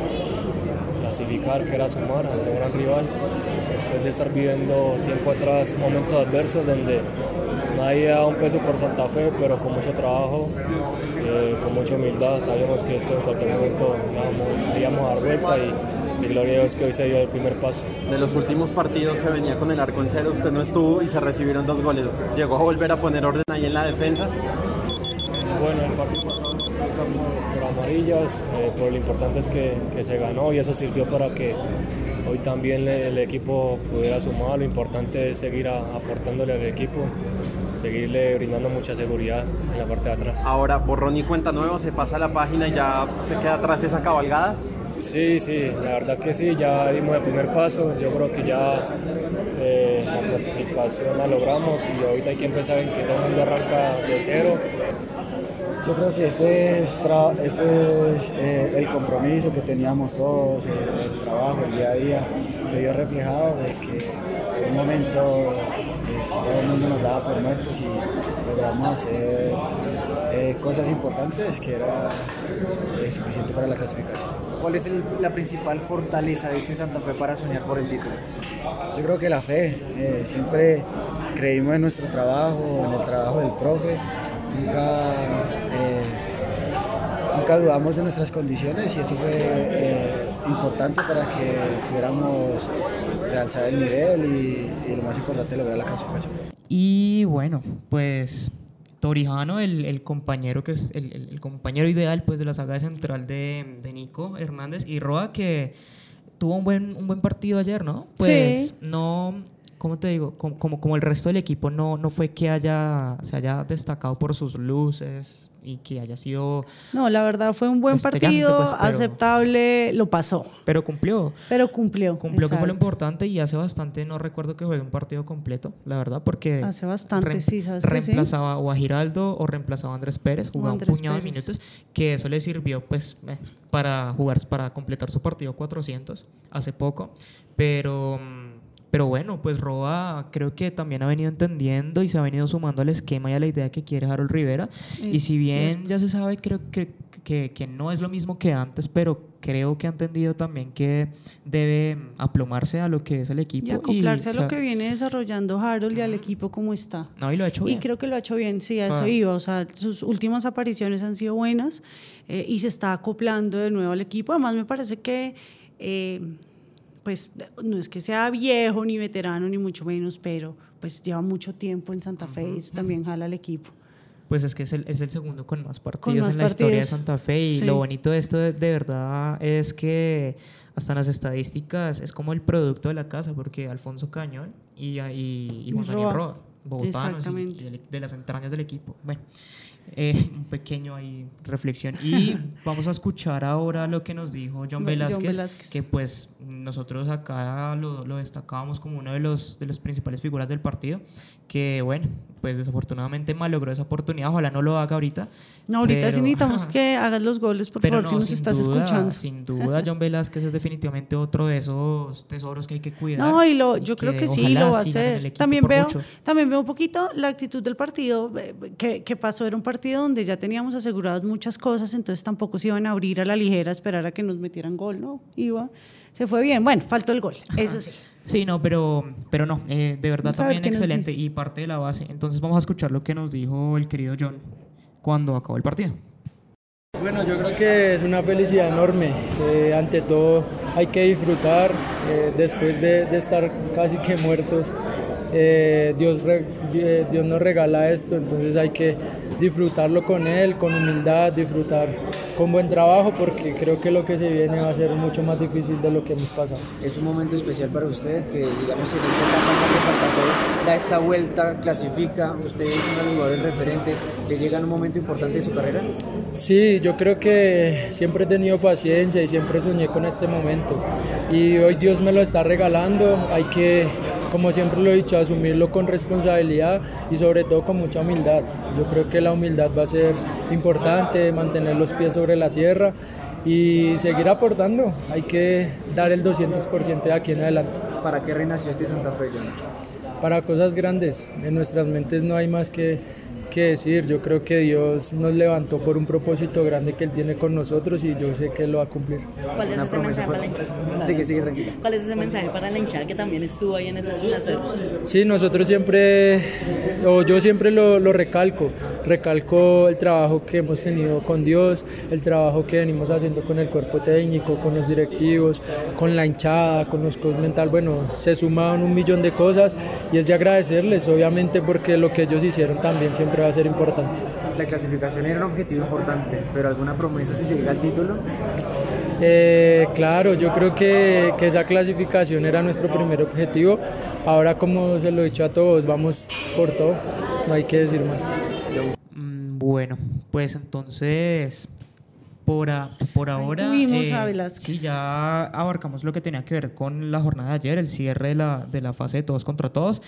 clasificar, que era sumar ante un gran rival. Después de estar viviendo tiempo atrás momentos adversos donde nadie da un peso por Santa Fe, pero con mucho trabajo, eh, con mucha humildad, sabíamos que esto en cualquier momento íbamos, a dar vuelta y, y gloria a Dios que hoy se dio el primer paso. De los últimos partidos se venía con el arco en cero, usted no estuvo y se recibieron dos goles. Llegó a volver a poner orden ahí en la defensa. Bueno, el partido pasado por, por amarillas, eh, pero lo importante es que, que se ganó y eso sirvió para que hoy también el equipo pudiera sumar. Lo importante es seguir a- aportándole al equipo, seguirle brindando mucha seguridad en la parte de atrás. Ahora borrón y cuenta nueva, se pasa la página y ya se queda atrás esa cabalgada. Sí, sí, la verdad que sí, ya dimos el primer paso. Yo creo que ya eh, la clasificación la logramos y ahorita hay que empezar en que todo el mundo arranca de cero. Yo creo que este es, este es eh, el compromiso que teníamos todos, el, el trabajo, el día a día, se vio reflejado de que en un momento eh, todo el mundo nos daba por muertos y logramos hacer eh, cosas importantes que era eh, suficiente para la clasificación. ¿Cuál es el- la principal fortaleza de este Santa Fe para soñar por el título? Yo creo que la fe, eh, siempre creímos en nuestro trabajo, en el trabajo del profe, nunca, eh, nunca dudamos de nuestras condiciones y eso fue eh, importante para que pudiéramos realzar el nivel y, y lo más importante, lograr la clasificación. Y bueno, pues Torijano, el, el compañero que es el, el- el compañero ideal pues de la saga central de, de Nico Hernández y Roa que tuvo un buen, un buen partido ayer, ¿no? Pues Sí. no, ¿cómo te digo? Como, como, como el resto del equipo no, no fue que haya, se haya destacado por sus luces y que haya sido... No, la verdad fue un buen Destellante, partido, pues, pero- aceptable, lo pasó, Pero cumplió. pero cumplió. Cumplió que fue lo importante y hace bastante no recuerdo que juegue un partido completo, la verdad, porque Hace bastante, sí, ¿sabes sí? reemplazaba o a Giraldo o reemplazaba a Andrés Pérez, jugaba Andrés un puñado de minutos, que eso le sirvió pues eh, para jugar, para completar su partido 400 hace poco, pero... Pero bueno, pues Roa creo que también ha venido entendiendo y se ha venido sumando al esquema y a la idea que quiere Harold Rivera. y si bien cierto. ya se sabe, creo que, que, que no es lo mismo que antes, pero creo que ha entendido también que debe aplomarse a lo que es el equipo. Y acoplarse a o lo sea, que viene desarrollando Harold y al equipo como está. No, y lo ha hecho Y bien. creo que lo ha hecho bien, sí, a eso iba. O sea, sus últimas apariciones han sido buenas eh, y se está acoplando de nuevo al equipo. Además, me parece que, eh, pues, no es que sea viejo ni veterano, ni mucho menos, pero pues lleva mucho tiempo en Santa Fe y eso también jala al equipo. Pues es que es el, es el segundo con más partidos más en la historia de. Santa Fe y Sí. lo bonito de esto de, de verdad es que hasta en las estadísticas es como el producto de la casa porque Alfonso Cañón y, y, y Juan Y Daniel Roa. Roa. bogotanos y- y del- de las entrañas del equipo. Bueno, eh, un pequeño ahí reflexión. Y vamos a escuchar ahora lo que nos dijo John John Velázquez, Velázquez. que pues nosotros acá lo, lo destacábamos como uno de los, de los principales figuras del partido, que bueno, pues desafortunadamente malogró esa oportunidad, ojalá no lo haga ahorita. No, ahorita sí pero- necesitamos que hagas los goles, por favor, no, si nos estás duda, escuchando. Sin duda, John Velázquez es definitivamente otro de esos tesoros que hay que cuidar. No, y lo, yo creo que sí lo va a hacer. También veo, mucho. también veo un poquito la actitud del partido eh, que, que pasó. Era un partido donde ya teníamos aseguradas muchas cosas, entonces tampoco se iban a abrir a la ligera, a esperar a que nos metieran gol, ¿no? Iba, se fue bien. Bueno, faltó el gol, eso sí. Sí, no, pero, pero no, eh, de verdad Vamos también excelente y parte de la base. Entonces vamos a escuchar lo que nos dijo el querido John cuando acabó el partido. Bueno, yo creo que es una felicidad enorme. Eh, ante todo hay que disfrutar eh, después de, de estar casi que muertos. eh, Dios, re- eh, Dios nos regala esto, entonces hay que disfrutarlo con Él, con humildad, disfrutar con buen trabajo, porque creo que lo que se viene va a ser mucho más difícil de lo que hemos pasado. Es un momento especial para usted que, digamos, en esta etapa que Santa da esta vuelta, clasifica, usted es uno de los jugadores referentes, le llega en un momento importante de su carrera. Sí, yo creo que siempre he tenido paciencia y siempre soñé con este momento. Y hoy Dios me lo está regalando. Hay que, como siempre lo he dicho, asumirlo con responsabilidad y sobre todo con mucha humildad. Yo creo que la humildad va a ser importante, mantener los pies sobre la tierra y seguir aportando. Hay que dar el 200% de aquí en adelante. ¿Para qué renació este Santa Fe, John? para cosas grandes. En nuestras mentes no hay más que, que decir. Yo creo que Dios nos levantó por un propósito grande que Él tiene con nosotros y yo sé que Él lo va a cumplir. ¿Cuál es Una ese mensaje para la hinchada? Sigue, sigue, tranquila. ¿Cuál es ese mensaje para la hinchada que también estuvo ahí en ese placer? Sí, nosotros siempre, o yo siempre lo, lo recalco, recalco el trabajo que hemos tenido con Dios, el trabajo que venimos haciendo con el cuerpo técnico, con los directivos, con la hinchada, con los coach mental, bueno, se sumaban un millón de cosas y es de agradecerles, obviamente porque lo que ellos hicieron también siempre va a ser importante. La clasificación era un objetivo importante, pero ¿alguna promesa si se llega al título? Eh, claro, yo creo que, que esa clasificación era nuestro primer objetivo. Ahora, como se lo he dicho a todos, vamos por todo, no hay que decir más. Mm, Bueno, pues entonces, por, a- por ahora... tuvimos a Velázquez. Sí, ya abarcamos lo que tenía que ver con la jornada de ayer, el cierre de la, de la fase de todos contra todos.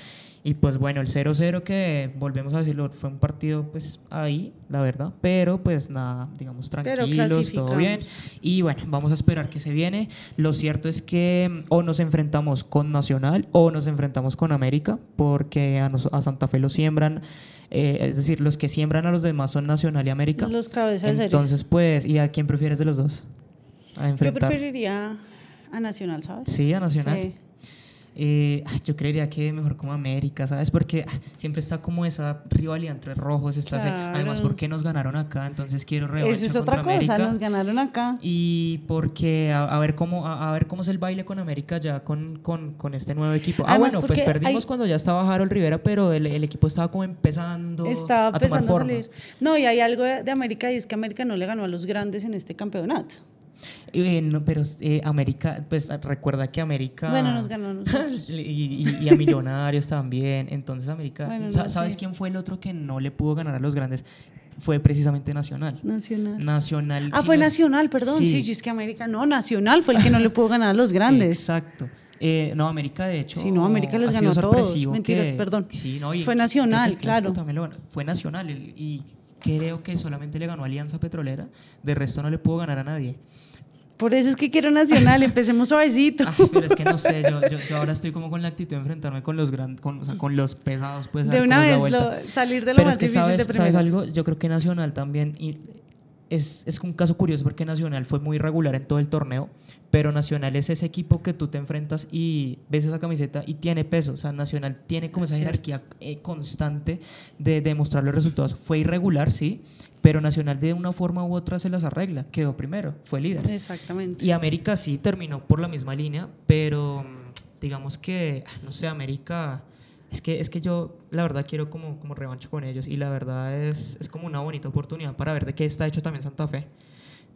Y pues bueno, el 0-0 que volvemos a decirlo, fue un partido pues ahí, la verdad, pero pues nada, digamos tranquilos, todo bien. Y bueno, vamos a esperar que se viene. Lo cierto es que o nos enfrentamos con Nacional o nos enfrentamos con América, porque a, nos- a Santa Fe lo siembran, eh, es decir, los que siembran a los demás son Nacional y América. Los cabezas series. Entonces, pues, ¿y a quién prefieres de los dos? A Yo preferiría a Nacional, ¿sabes? Sí, a Nacional. Sí. Eh, yo creería que mejor como América, ¿sabes? Porque ah, siempre está como esa rivalidad entre rojos. Está Claro. además, porque nos ganaron acá, entonces quiero revancha Esa es otra cosa, América. nos ganaron acá. Y porque a, a ver cómo a, a ver cómo es el baile con América ya con, con, con este nuevo equipo. Ah, Además, bueno, pues perdimos hay- cuando ya estaba Harold Rivera, pero el, el equipo estaba como empezando Estaba a tomar empezando a forma. salir. No, y hay algo de, de América y es que América no le ganó a los grandes en este campeonato. Eh, no, pero eh, América, pues recuerda que América. Bueno, nos ganó nosotros. y, y- y a Millonarios también. Entonces, América. Bueno, Sa- no, ¿Sabes sí. quién fue el otro que no le pudo ganar a los grandes? Fue precisamente Nacional. Nacional. Nacional. Ah, si fue no es- Nacional, perdón. Sí. Sí. es que América no, Nacional fue el que no le pudo ganar a los grandes. Exacto. Eh, no, América, de hecho. Sí, no, América les ganó a todos. Mentiras, que- perdón. Sí, no, y Fue Nacional, claro. también lo. Fue Nacional y creo que solamente le ganó a Alianza Petrolera. De resto no le pudo ganar a nadie. Por eso es que quiero Nacional, empecemos suavecito. Ay, pero es que no sé, yo, yo, yo ahora estoy como con la actitud de enfrentarme con los gran, con, o sea, con los pesados, pues. de una vez lo- salir de lo Pero más es que difícil sabes, de ¿sabes primeras. algo? Yo creo que Nacional también y es, es un caso curioso porque Nacional fue muy regular en todo el torneo, pero Nacional es ese equipo que tú te enfrentas y ves esa camiseta y tiene peso. O sea, Nacional tiene como esa jerarquía eh, constante de demostrar los resultados. Fue irregular, sí, pero Nacional de una forma u otra se las arregla. Quedó primero, fue líder. Exactamente. Y América sí terminó por la misma línea, pero mm, digamos que, ah, no sé, América, es que, es que yo la verdad quiero como, como revancha con ellos y la verdad es, es como una bonita oportunidad para ver de qué está hecho también Santa Fe.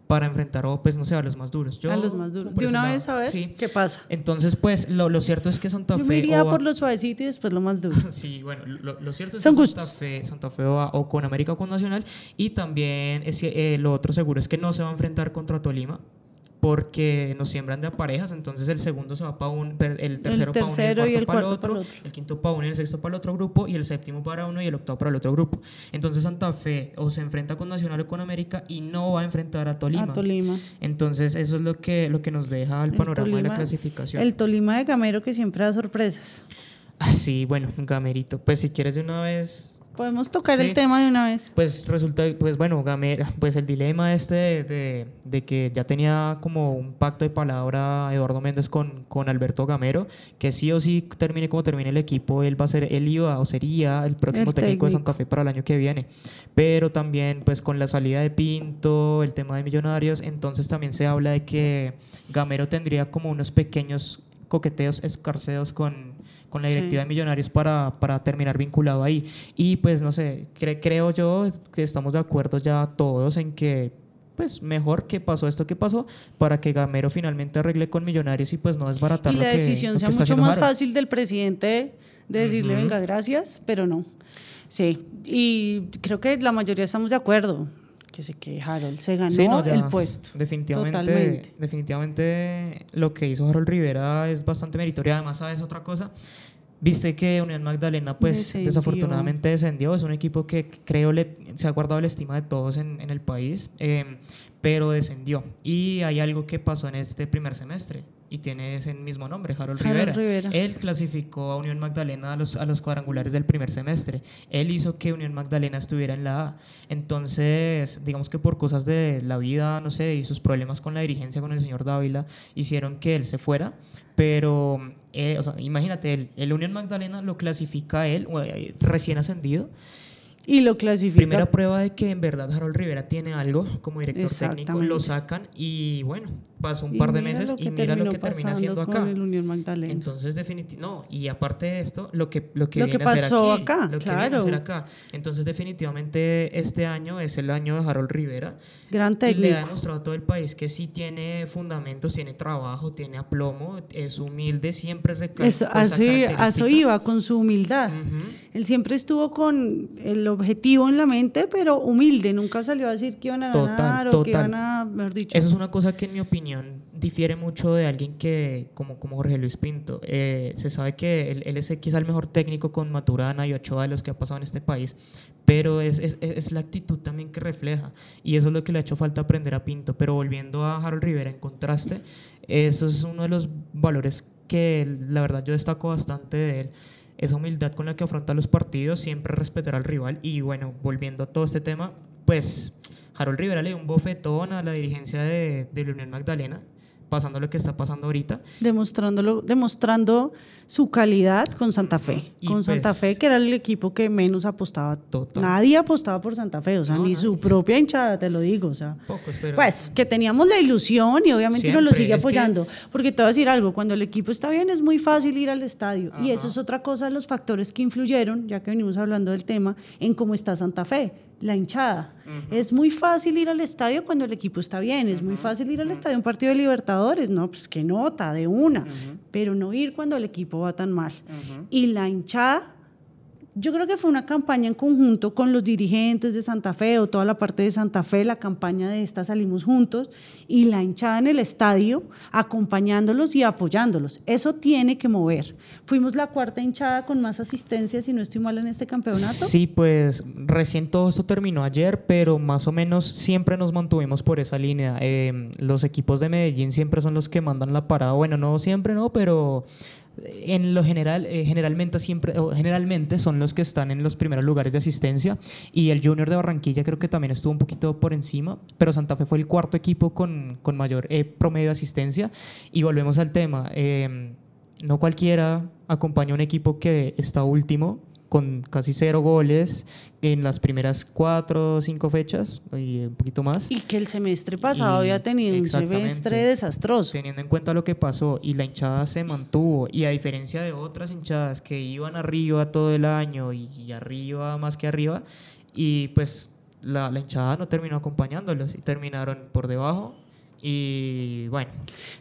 Para enfrentar, o pues no sé, a los más duros. Yo, a los más duros. De una lado, vez a ver sí. qué pasa. Entonces, pues lo, lo cierto es que Santa Yo Fe... me iría por lo suavecito y después lo más duro. Sí, bueno, lo, lo cierto es Son que Santa gustos. Fe, Santa Fe va o con América o con Nacional y también es eh, lo otro seguro es que no se va a enfrentar contra Tolima porque nos siembran de parejas, entonces el segundo se va para un, el tercero, para uno tercero y y el el cuarto, para el cuarto otro, para el el quinto para uno y el sexto para el otro grupo y el séptimo para uno y el octavo para el otro grupo. Entonces Santa Fe o se enfrenta con Nacional o con América y no va a enfrentar a Tolima. A Tolima. Entonces eso es lo que, lo que nos deja el panorama de la clasificación. El Tolima de Gamero que siempre da sorpresas. Ah, sí, bueno, Gamerito. Pues si quieres de una vez Podemos tocar Sí. el tema de una vez. Pues resulta, pues bueno, Gamera, pues el dilema este de, de- de que ya tenía como un pacto de palabra Eduardo Méndez con, con Alberto Gamero, que sí o sí termine como termine el equipo, él va a ser, él iba o sería el próximo El técnico de técnico. Santa Fe para el año que viene. Pero también pues con la salida de Pinto, el tema de Millonarios, entonces también se habla de que Gamero tendría como unos pequeños coqueteos, escarceos con, con la Sí. directiva de Millonarios para, para terminar vinculado ahí. Y pues no sé, cre- creo yo que estamos de acuerdo ya todos en que pues mejor que pasó esto que pasó para que Gamero finalmente arregle con Millonarios y pues no desbaratar Y lo la que- decisión lo sea mucho más fácil del presidente de decirle, venga, gracias, pero no. Sí, y creo que la mayoría estamos de acuerdo que se que Harold se ganó Sí, no, ya, el puesto. Definitivamente, Totalmente. definitivamente lo que hizo Harold Rivera es bastante meritorio. Además, ¿sabes otra cosa? Viste que Unión Magdalena, pues Descendió. desafortunadamente descendió. Es un equipo que creo le, se ha guardado la estima de todos en, en el país, eh, pero descendió. Y hay algo que pasó en este primer semestre y tiene ese mismo nombre, Harold, Harold Rivera. Rivera. Él clasificó a Unión Magdalena a los, a los cuadrangulares del primer semestre. Él hizo que Unión Magdalena estuviera en la A. Entonces, digamos que por cosas de la vida, no sé, y sus problemas con la dirigencia, con el señor Dávila, hicieron que él se fuera. Pero, eh, o sea, imagínate, el, el Unión Magdalena lo clasifica a él, eh, recién ascendido. Y lo clasifica. Primera prueba de que en verdad Harold Rivera tiene algo como director técnico, lo sacan y bueno, pasó un Y par de meses y mira lo que termina haciendo acá. el Unión Magdalena. Entonces, definitivamente, no, y aparte de esto, lo que, lo que Lo que viene a hacer pasó aquí, acá, lo que viene a claro. hacer acá. Entonces, definitivamente, este año es el año de Harold Rivera. Gran Y le técnico. ha demostrado a todo el país que sí tiene fundamentos, tiene trabajo, tiene aplomo, es humilde, siempre recalca Eso, así, eso iba, con su humildad. Él siempre estuvo con el objetivo en la mente, pero humilde. Nunca salió a decir que iban a Total, ganar o que total. iban a, mejor dicho. Eso es una cosa que en mi opinión difiere mucho de alguien que, como, como Jorge Luis Pinto, eh, se sabe que él, él es quizá el mejor técnico con Maturana y Ochoa de los que ha pasado en este país, pero es, es, es la actitud también que refleja y eso es lo que le ha hecho falta aprender a Pinto. Pero volviendo a Harold Rivera en contraste, eso es uno de los valores que la verdad yo destaco bastante de él. Esa humildad con la que afronta los partidos, siempre respetar al rival. Y bueno, volviendo a todo este tema, pues Harold Rivera le dio un bofetón a la dirigencia de, de Unión Magdalena, pasando lo que está pasando ahorita. demostrándolo, demostrando su calidad con Santa Fe. Y con Santa pues- Fe, que era el equipo que menos apostaba. Nadie apostaba por Santa Fe, o sea, ni su propia hinchada, te lo digo. O sea, Pocos, pero... pues que teníamos la ilusión y obviamente uno lo sigue que- apoyando. Porque te voy a decir algo, cuando el equipo está bien es muy fácil ir al estadio. Y eso es otra cosa de los factores que influyeron, ya que venimos hablando del tema, en cómo está Santa Fe, la hinchada. Es muy fácil ir al estadio cuando el equipo está bien, es muy fácil ir al estadio a un partido de Libertadores, no, pues que nota, de una, pero no ir cuando el equipo va tan mal. Y la hinchada yo creo que fue una campaña en conjunto con los dirigentes de Santa Fe o toda la parte de Santa Fe, la campaña de esta Salimos Juntos y la hinchada en el estadio acompañándolos y apoyándolos. Eso tiene que mover. Fuimos la cuarta hinchada con más asistencia, si no estoy mal, en este campeonato. Sí, pues recién todo esto terminó ayer, pero más o menos siempre nos mantuvimos por esa línea. Eh, los equipos de Medellín siempre son los que mandan la parada. Bueno, no siempre, no, pero en lo general, eh, generalmente siempre, generalmente son los que están en los primeros lugares de asistencia y el Junior de Barranquilla creo que también estuvo un poquito por encima, pero Santa Fe fue el cuarto equipo con, con mayor eh, promedio de asistencia y volvemos al tema. eh, no cualquiera acompaña a un equipo que está último con casi cero goles en las primeras cuatro o cinco fechas y un poquito más. Y que el semestre pasado Y- había tenido un semestre desastroso. Teniendo en cuenta lo que pasó y la hinchada se mantuvo y a diferencia de otras hinchadas que iban arriba todo el año y, y arriba más que arriba y pues la, la hinchada no terminó acompañándolos y terminaron por debajo y bueno.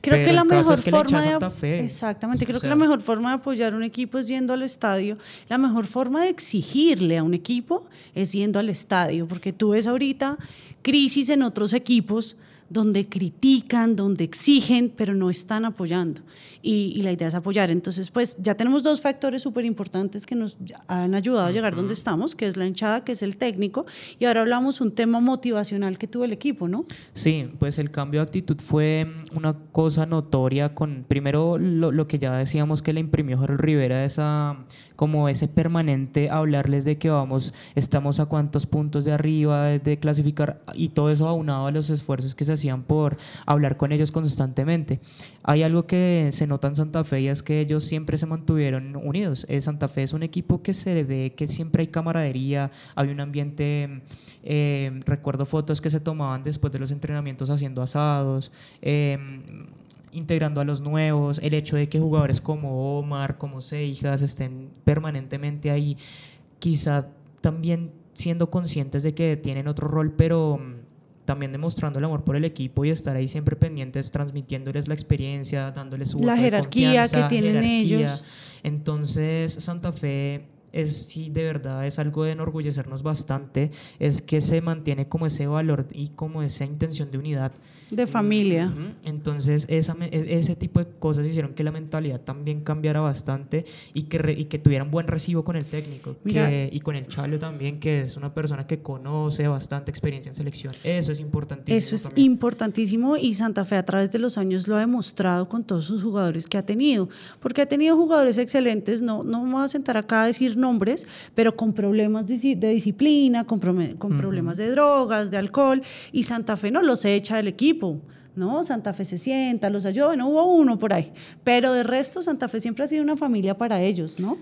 Creo que la mejor es que la forma de Fe, exactamente, creo o que la mejor forma de apoyar a un equipo es yendo al estadio. La mejor forma de exigirle a un equipo es yendo al estadio, porque tú ves ahorita crisis en otros equipos donde critican, donde exigen, pero no están apoyando. Y, y la idea es apoyar. Entonces, pues ya tenemos dos factores súper importantes que nos han ayudado a llegar donde estamos, que es la hinchada, que es el técnico, y ahora hablamos un tema motivacional que tuvo el equipo, ¿no? Sí, pues el cambio de actitud fue una cosa notoria con, primero lo, lo que ya decíamos que le imprimió Jorge Rivera, esa, como ese permanente hablarles de que vamos, estamos a cuántos puntos de arriba, de, de clasificar, y todo eso aunado a los esfuerzos que se hacían por hablar con ellos constantemente. Hay algo que se nota en Santa Fe y es que ellos siempre se mantuvieron unidos. Eh, Santa Fe es un equipo que se ve que siempre hay camaradería, hay un ambiente, eh, recuerdo fotos que se tomaban después de los entrenamientos haciendo asados, eh, integrando a los nuevos, el hecho de que jugadores como Omar, como Seijas estén permanentemente ahí, quizá también siendo conscientes de que tienen otro rol, pero mm, también demostrando el amor por el equipo y estar ahí siempre pendientes, transmitiéndoles la experiencia, dándoles su La de jerarquía que tienen jerarquía. ellos. Entonces, Santa Fe es sí de verdad es algo de enorgullecernos bastante, es que se mantiene como ese valor y como esa intención de unidad. De familia. Entonces, esa, e- ese tipo de cosas hicieron que la mentalidad también cambiara bastante y que, re- y que tuvieran buen recibo con el técnico que- y con el Chalo también, que es una persona que conoce bastante experiencia en selección. Eso es importantísimo. Eso es también. importantísimo y Santa Fe a través de los años lo ha demostrado con todos sus jugadores que ha tenido, porque ha tenido jugadores excelentes, no, no me voy a sentar acá a decir nombres, pero con problemas de, de disciplina, con, con problemas de drogas, de alcohol, y Santa Fe no los echa del equipo. No, Santa Fe se sienta, los ayuda, bueno, hubo uno por ahí, pero de resto Santa Fe siempre ha sido una familia para ellos, ¿no?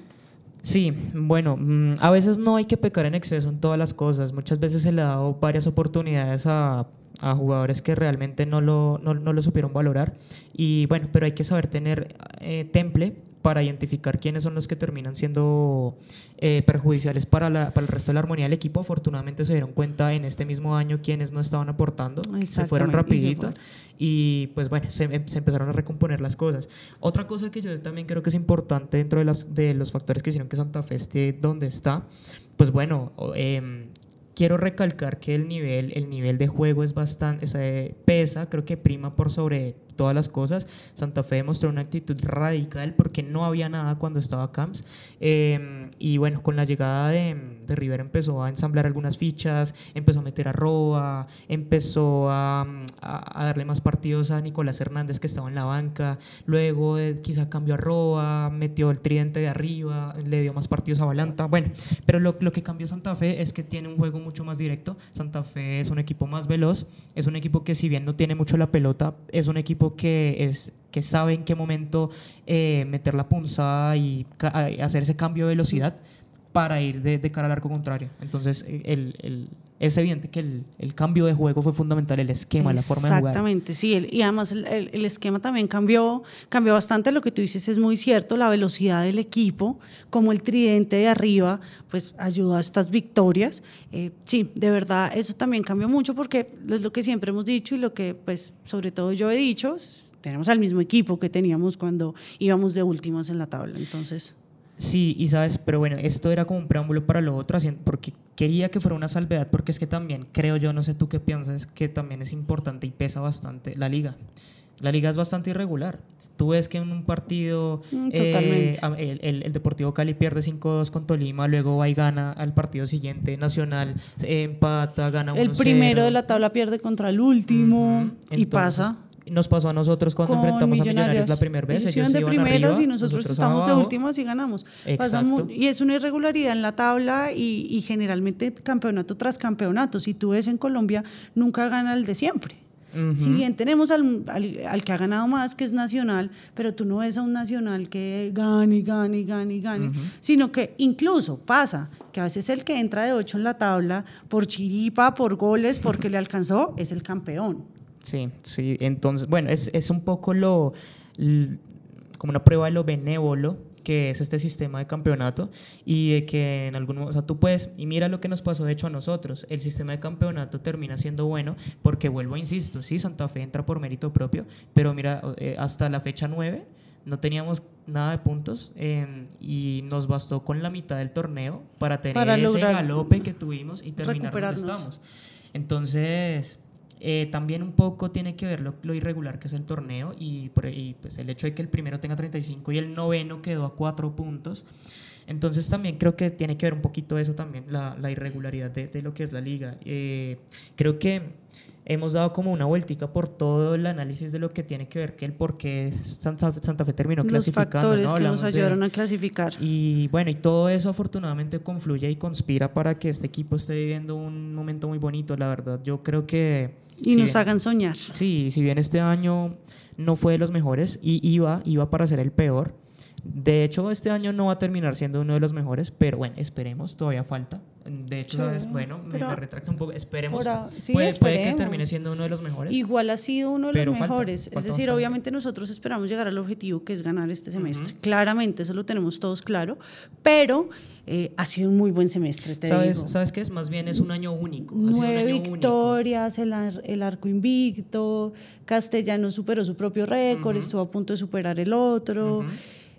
Sí, bueno, mm, a veces no hay que pecar en exceso en todas las cosas. Muchas veces se le ha dado varias oportunidades a, a jugadores que realmente no lo, no, no lo supieron valorar. Y bueno, pero hay que saber tener eh, temple para identificar quiénes son los que terminan siendo eh, perjudiciales para, la- para el resto de la armonía del equipo. Afortunadamente se dieron cuenta en este mismo año quiénes no estaban aportando, se fueron y rapidito fueron. y pues bueno, se, em- se empezaron a recomponer las cosas. Otra cosa que yo también creo que es importante dentro de, las, de los factores que hicieron que Santa Fe esté donde está, pues bueno, em, quiero recalcar que el nivel, el nivel de juego es bastante, eh, pesa, creo que prima por sobre todas las cosas. Santa Fe demostró una actitud radical porque no había nada cuando estaba Camps. Eh, y bueno, con la llegada de, de Rivera empezó a ensamblar algunas fichas, empezó a meter a Roa, empezó a, darle más partidos a Nicolás Hernández que estaba en la banca. Luego eh, quizá cambió a Roa, metió el tridente de arriba, le dio más partidos a Balanta. Bueno, pero lo, que cambió Santa Fe es que tiene un juego mucho más directo. Santa Fe es un equipo más veloz, es un equipo que si bien no tiene mucho la pelota, es un equipo que es que sabe en qué momento eh, meter la punzada y hacer ese cambio de velocidad para ir de, cara al arco contrario. Entonces, eh, es evidente que el, cambio de juego fue fundamental, el esquema, la forma de jugar. Exactamente, sí, y además el esquema también cambió, cambió bastante, lo que tú dices es muy cierto, la velocidad del equipo, como el tridente de arriba, pues ayudó a estas victorias. Eh, sí, de verdad, eso también cambió mucho porque es lo que siempre hemos dicho y lo que pues sobre todo yo he dicho, tenemos al mismo equipo que teníamos cuando íbamos de últimos en la tabla, entonces... Sí, y sabes, pero bueno, esto era como un preámbulo para lo otro, porque quería que fuera una salvedad, porque es que también creo yo, no sé tú qué piensas, que también es importante y pesa bastante la liga. La liga es bastante irregular. Tú ves que en un partido Mm, eh, el, el- el Deportivo Cali pierde 5-2 con Tolima, luego va y gana al partido siguiente, Nacional eh, empata, gana 1-0. El primero de la tabla pierde contra el último y Entonces, pasa. Nos pasó a nosotros cuando con enfrentamos a Millonarios la primera vez. Ellos Ellos iban de iban primeros arriba, y nosotros, estamos de últimos y ganamos. Pasamos- y es una irregularidad en la tabla y, y generalmente campeonato tras campeonato. Si tú ves en Colombia, nunca gana el de siempre. Si bien tenemos al, al- al que ha ganado más, que es Nacional, pero tú no ves a un Nacional que gane gane gane gane, sino que incluso pasa que a veces el que entra de 8 en la tabla por chiripa, por goles, porque le alcanzó, es el campeón. Sí, sí. Entonces, bueno, es, es un poco lo, como una prueba de lo benévolo que es este sistema de campeonato y de que en algún momento, o sea, tú puedes, y mira lo que nos pasó de hecho a nosotros, el sistema de campeonato termina siendo bueno porque vuelvo, insisto, sí, Santa Fe entra por mérito propio, pero mira, eh, hasta la fecha 9 no teníamos nada de puntos eh, y nos bastó con la mitad del torneo para tener Para ese galope que tuvimos y terminar donde estamos. Entonces, eh, también un poco tiene que ver lo, lo irregular que es el torneo y, por, y, pues el hecho de que el primero tenga 35 y el noveno quedó a 4 puntos. Entonces también creo que tiene que ver un poquito eso también, la, la irregularidad de, de, lo que es la liga. Eh, creo que hemos dado como una vueltica por todo el análisis de lo que tiene que ver que el por qué Santa, Santa Fe terminó Los clasificando. factores ¿no? que nos Hablamos de- ayudaron a clasificar. y bueno, y todo eso afortunadamente confluye y conspira para que este equipo esté viviendo un momento muy bonito, la verdad. Yo creo que... Y si nos bien- hagan soñar. Sí, si bien este año no fue de los mejores y iba, iba para ser el peor. De hecho, este año no va a terminar siendo uno de los mejores, pero bueno, esperemos, todavía falta. De hecho, Sí, ¿sabes? bueno, me, retracto un poco, esperemos. sí, puede, puede que termine siendo uno de los mejores. Igual ha sido uno de los mejores. falta es decir, obviamente nosotros esperamos llegar al objetivo que es ganar este semestre. Claramente, eso lo tenemos todos claro, pero eh, ha sido un muy buen semestre, te ¿Sabes, digo. ¿Sabes qué es? Más bien es un año único. Nueve único. victorias, el, ar- el arco invicto, Castellano superó su propio récord, estuvo a punto de superar el otro,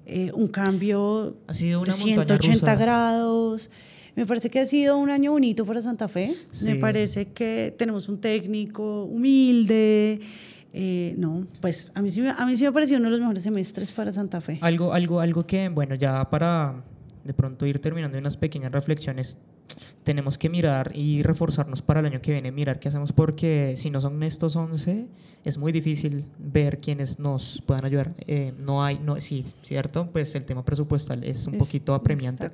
eh, un cambio Ha sido una de montaña 180 rusa. grados. Me parece que ha sido un año bonito para Santa Fe. Me parece que tenemos un técnico humilde. eh, no, pues a mí, sí me, a mí sí me ha parecido uno de los mejores semestres para Santa Fe. Algo, algo, algo que, bueno, ya para de pronto ir terminando unas pequeñas reflexiones, tenemos que mirar y reforzarnos para el año que viene, mirar qué hacemos, porque si no son estos 11, es muy difícil ver quiénes nos puedan ayudar. Eh, no hay, no, sí, cierto, pues el tema presupuestal es un Es- poquito apremiante,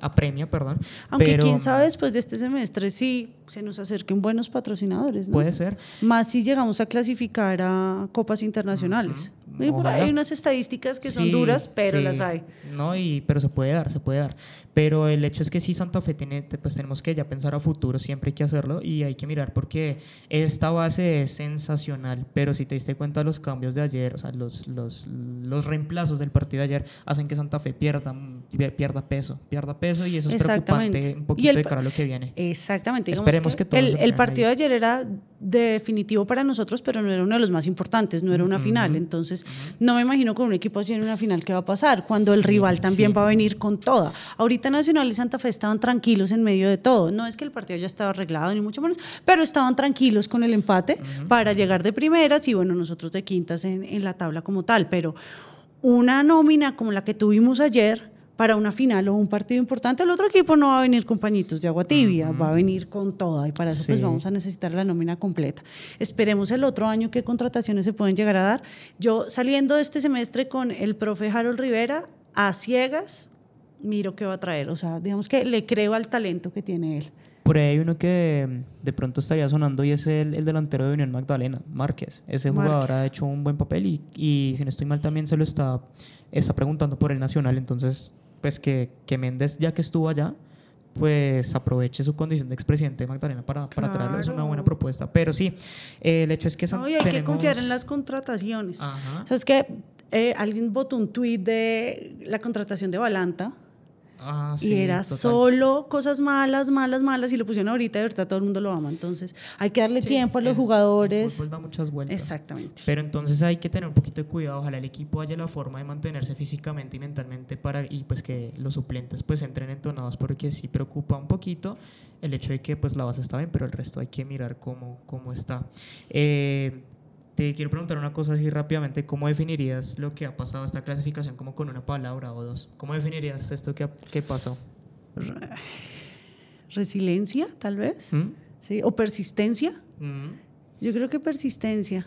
apremia, perdón. Aunque pero quién sabe después de este semestre si se nos acerquen buenos patrocinadores. ¿no? Puede ser. Más si llegamos a clasificar a copas internacionales. Y por ahí hay unas estadísticas que son Sí, duras, pero sí. las hay. No, y, pero se puede dar, se puede dar. Pero el hecho es que sí, Santa Fe tiene, pues tenemos que ya pensar a futuro, siempre hay que hacerlo y hay que mirar porque esta base es sensacional, pero si te diste cuenta los cambios de ayer, o sea, los, los, los reemplazos del partido de ayer hacen que Santa Fe pierda, pierda peso, pierda peso y eso es preocupante un poquito el de cara a lo que viene. Exactamente. Esperemos que el, se el pongan partido de ahí. ayer era definitivo para nosotros, pero no era uno de los más importantes, no era una final. Entonces, no me imagino con un equipo así en una final qué va a pasar, cuando el rival también sí. va a venir con toda. Ahorita Nacional y Santa Fe estaban tranquilos en medio de todo. No es que el partido ya estaba arreglado, ni mucho menos, pero estaban tranquilos con el empate para llegar de primeras y, bueno, nosotros de quintas en, en la tabla como tal. Pero una nómina como la que tuvimos ayer para una final o un partido importante, el otro equipo no va a venir con pañitos de agua tibia, va a venir con toda y para eso pues Sí. vamos a necesitar la nómina completa. Esperemos el otro año qué contrataciones se pueden llegar a dar. Yo saliendo de este semestre con el profe Harold Rivera a ciegas, miro qué va a traer, o sea, digamos que le creo al talento que tiene él. Por ahí hay uno que mm, de pronto estaría sonando y es el, el delantero de Unión Magdalena, Márquez. Ese jugador Márquez. ha hecho un buen papel y, y si no estoy mal también se lo está, está preguntando por el Nacional. Entonces, pues que, que Méndez, ya que estuvo allá, pues aproveche su condición de expresidente de Magdalena para, para traerlo. Es una buena propuesta. Pero sí, eh, el hecho es que No, y hay que confiar en las contrataciones. Ajá. ¿Sabes qué? Eh, alguien votó un tuit de la contratación de Balanta. Ah, y era total. solo cosas malas, malas, malas, y lo pusieron ahorita, de verdad todo el mundo lo ama. Entonces, hay que darle Sí, tiempo a los el- el jugadores. fútbol da muchas vueltas. Exactamente. Pero entonces hay que tener un poquito de cuidado, ojalá el equipo haya la forma de mantenerse físicamente y mentalmente para y pues que los suplentes pues entren entonados porque sí preocupa un poquito el hecho de que pues la base está bien, pero el resto hay que mirar cómo, cómo está. Eh, te quiero preguntar una cosa así rápidamente, ¿cómo definirías lo que ha pasado esta clasificación como con una palabra o dos? ¿Cómo definirías esto que, que pasó? Resiliencia, tal vez. ¿Mm? ¿Sí? O persistencia. Mm. Yo creo que persistencia.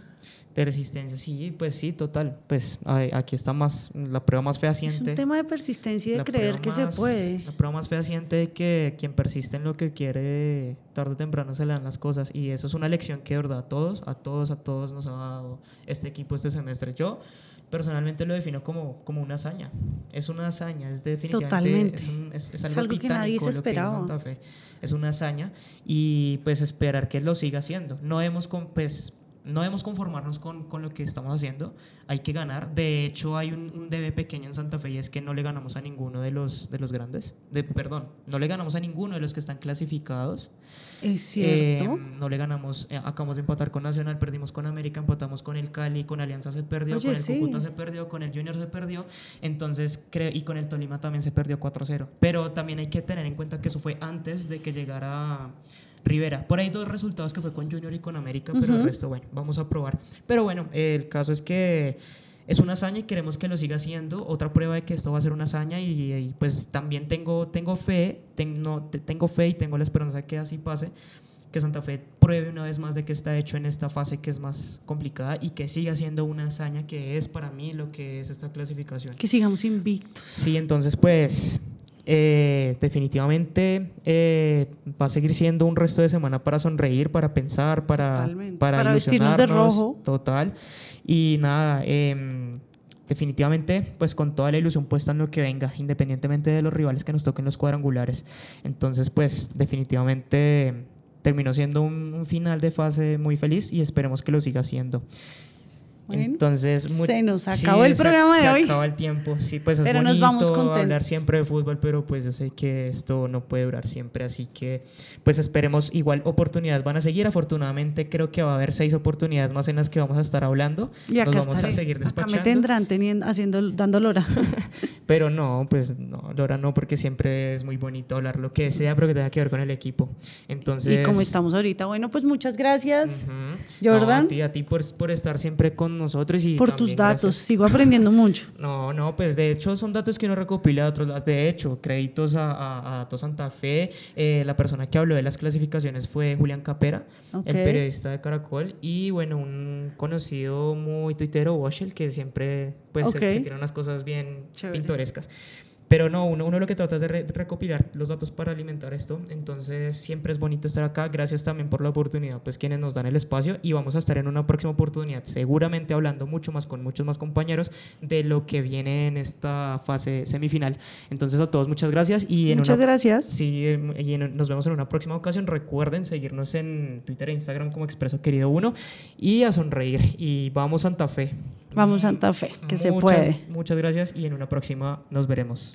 Persistencia, sí, pues sí, total. Pues aquí está más la prueba más Es fehaciente. un tema de persistencia y de La creer que se más- puede. La prueba más fehaciente de que quien persiste en lo que quiere, tarde o temprano se le dan las cosas. Y eso es una lección que, de verdad, a todos, a todos, a todos nos ha dado este equipo este semestre. Yo personalmente lo defino como, como una hazaña. Es una hazaña, es definitivamente Totalmente. Es, un- es- es Es algo, algo que nadie se esperaba. Es una hazaña y pues esperar que lo siga haciendo. No hemos pues, no debemos conformarnos con, con, lo que estamos haciendo, hay que ganar. De hecho, hay un, un, debe pequeño en Santa Fe y es que no le ganamos a ninguno de los, de los grandes. De, perdón, no le ganamos a ninguno de los que están clasificados. Es cierto. Eh, no le ganamos, eh, acabamos de empatar con Nacional, perdimos con América, empatamos con el Cali, con Alianza se perdió, Oye, con el sí. Cúcuta se perdió, con el Junior se perdió. Entonces, creo, y con el Tolima también se perdió 4-0. Pero también hay que tener en cuenta que eso fue antes de que llegara. Rivera. Por ahí dos resultados que fue con Junior y con América, pero Ujú. el resto, bueno, vamos a probar. Pero bueno, el caso es que es una hazaña y queremos que lo siga haciendo. Otra prueba de que esto va a ser una hazaña y, y, pues también tengo, tengo fe, tengo, tengo fe y tengo la esperanza de que así pase. Que Santa Fe pruebe una vez más de que está hecho en esta fase que es más complicada y que siga siendo una hazaña que es para mí lo que es esta clasificación. Que sigamos invictos. Sí, entonces pues eh, definitivamente eh, va a seguir siendo un resto de semana para sonreír, para pensar, para, Totalmente. para, Para vestirnos de rojo. Total. Y nada, em, definitivamente pues con toda la ilusión puesta en lo que venga, independientemente de los rivales que nos toquen los cuadrangulares. Entonces pues definitivamente terminó siendo un, un final de fase muy feliz y esperemos que lo siga siendo. Bueno, Entonces, se nos sí, acabó el se- programa de se hoy. acaba el tiempo. Sí, pues es Pero nos bonito vamos contentos. hablar siempre de fútbol, pero pues yo sé que esto no puede durar siempre, así que pues esperemos igual oportunidades van a seguir. Afortunadamente creo que va a haber seis oportunidades más en las que vamos a estar hablando. Y acá Nos vamos estaré. a seguir Acá despachando. me tendrán teniendo, haciendo, dando lora. Pero no, pues no, Laura no, porque siempre es muy bonito hablar lo que sea, pero que tenga que ver con el equipo. Entonces. y como estamos ahorita, bueno, pues muchas gracias, No, Jordan, a ti, a ti por, por estar siempre con nosotros y por tus datos. gracias. Sigo aprendiendo mucho. No, no, pues de hecho son datos que uno recopila de otros lados. De hecho, créditos a, a, a Santa Fe. Eh, la persona que habló de las clasificaciones fue Julián Capera, Ok. el periodista de Caracol. Y bueno, un conocido muy tuitero, Woshel, que siempre pues se- Ok. se, tiene unas cosas bien Chévere. pintorescas pintorescas. Pero no, uno, uno lo que trata es de re- recopilar los datos para alimentar esto. Entonces, siempre es bonito estar acá. Gracias también por la oportunidad, pues quienes nos dan el espacio. Y vamos a estar en una próxima oportunidad, seguramente hablando mucho más con muchos más compañeros de lo que viene en esta fase semifinal. Entonces, a todos, muchas gracias. Y en Muchas una- gracias. Sí, y en- nos vemos en una próxima ocasión. Recuerden seguirnos en Twitter e Instagram como Expreso Querido 1 y a sonreír. Y vamos Santa Fe. Vamos Santa Fe, que se puede. Muchas gracias y en una próxima nos veremos.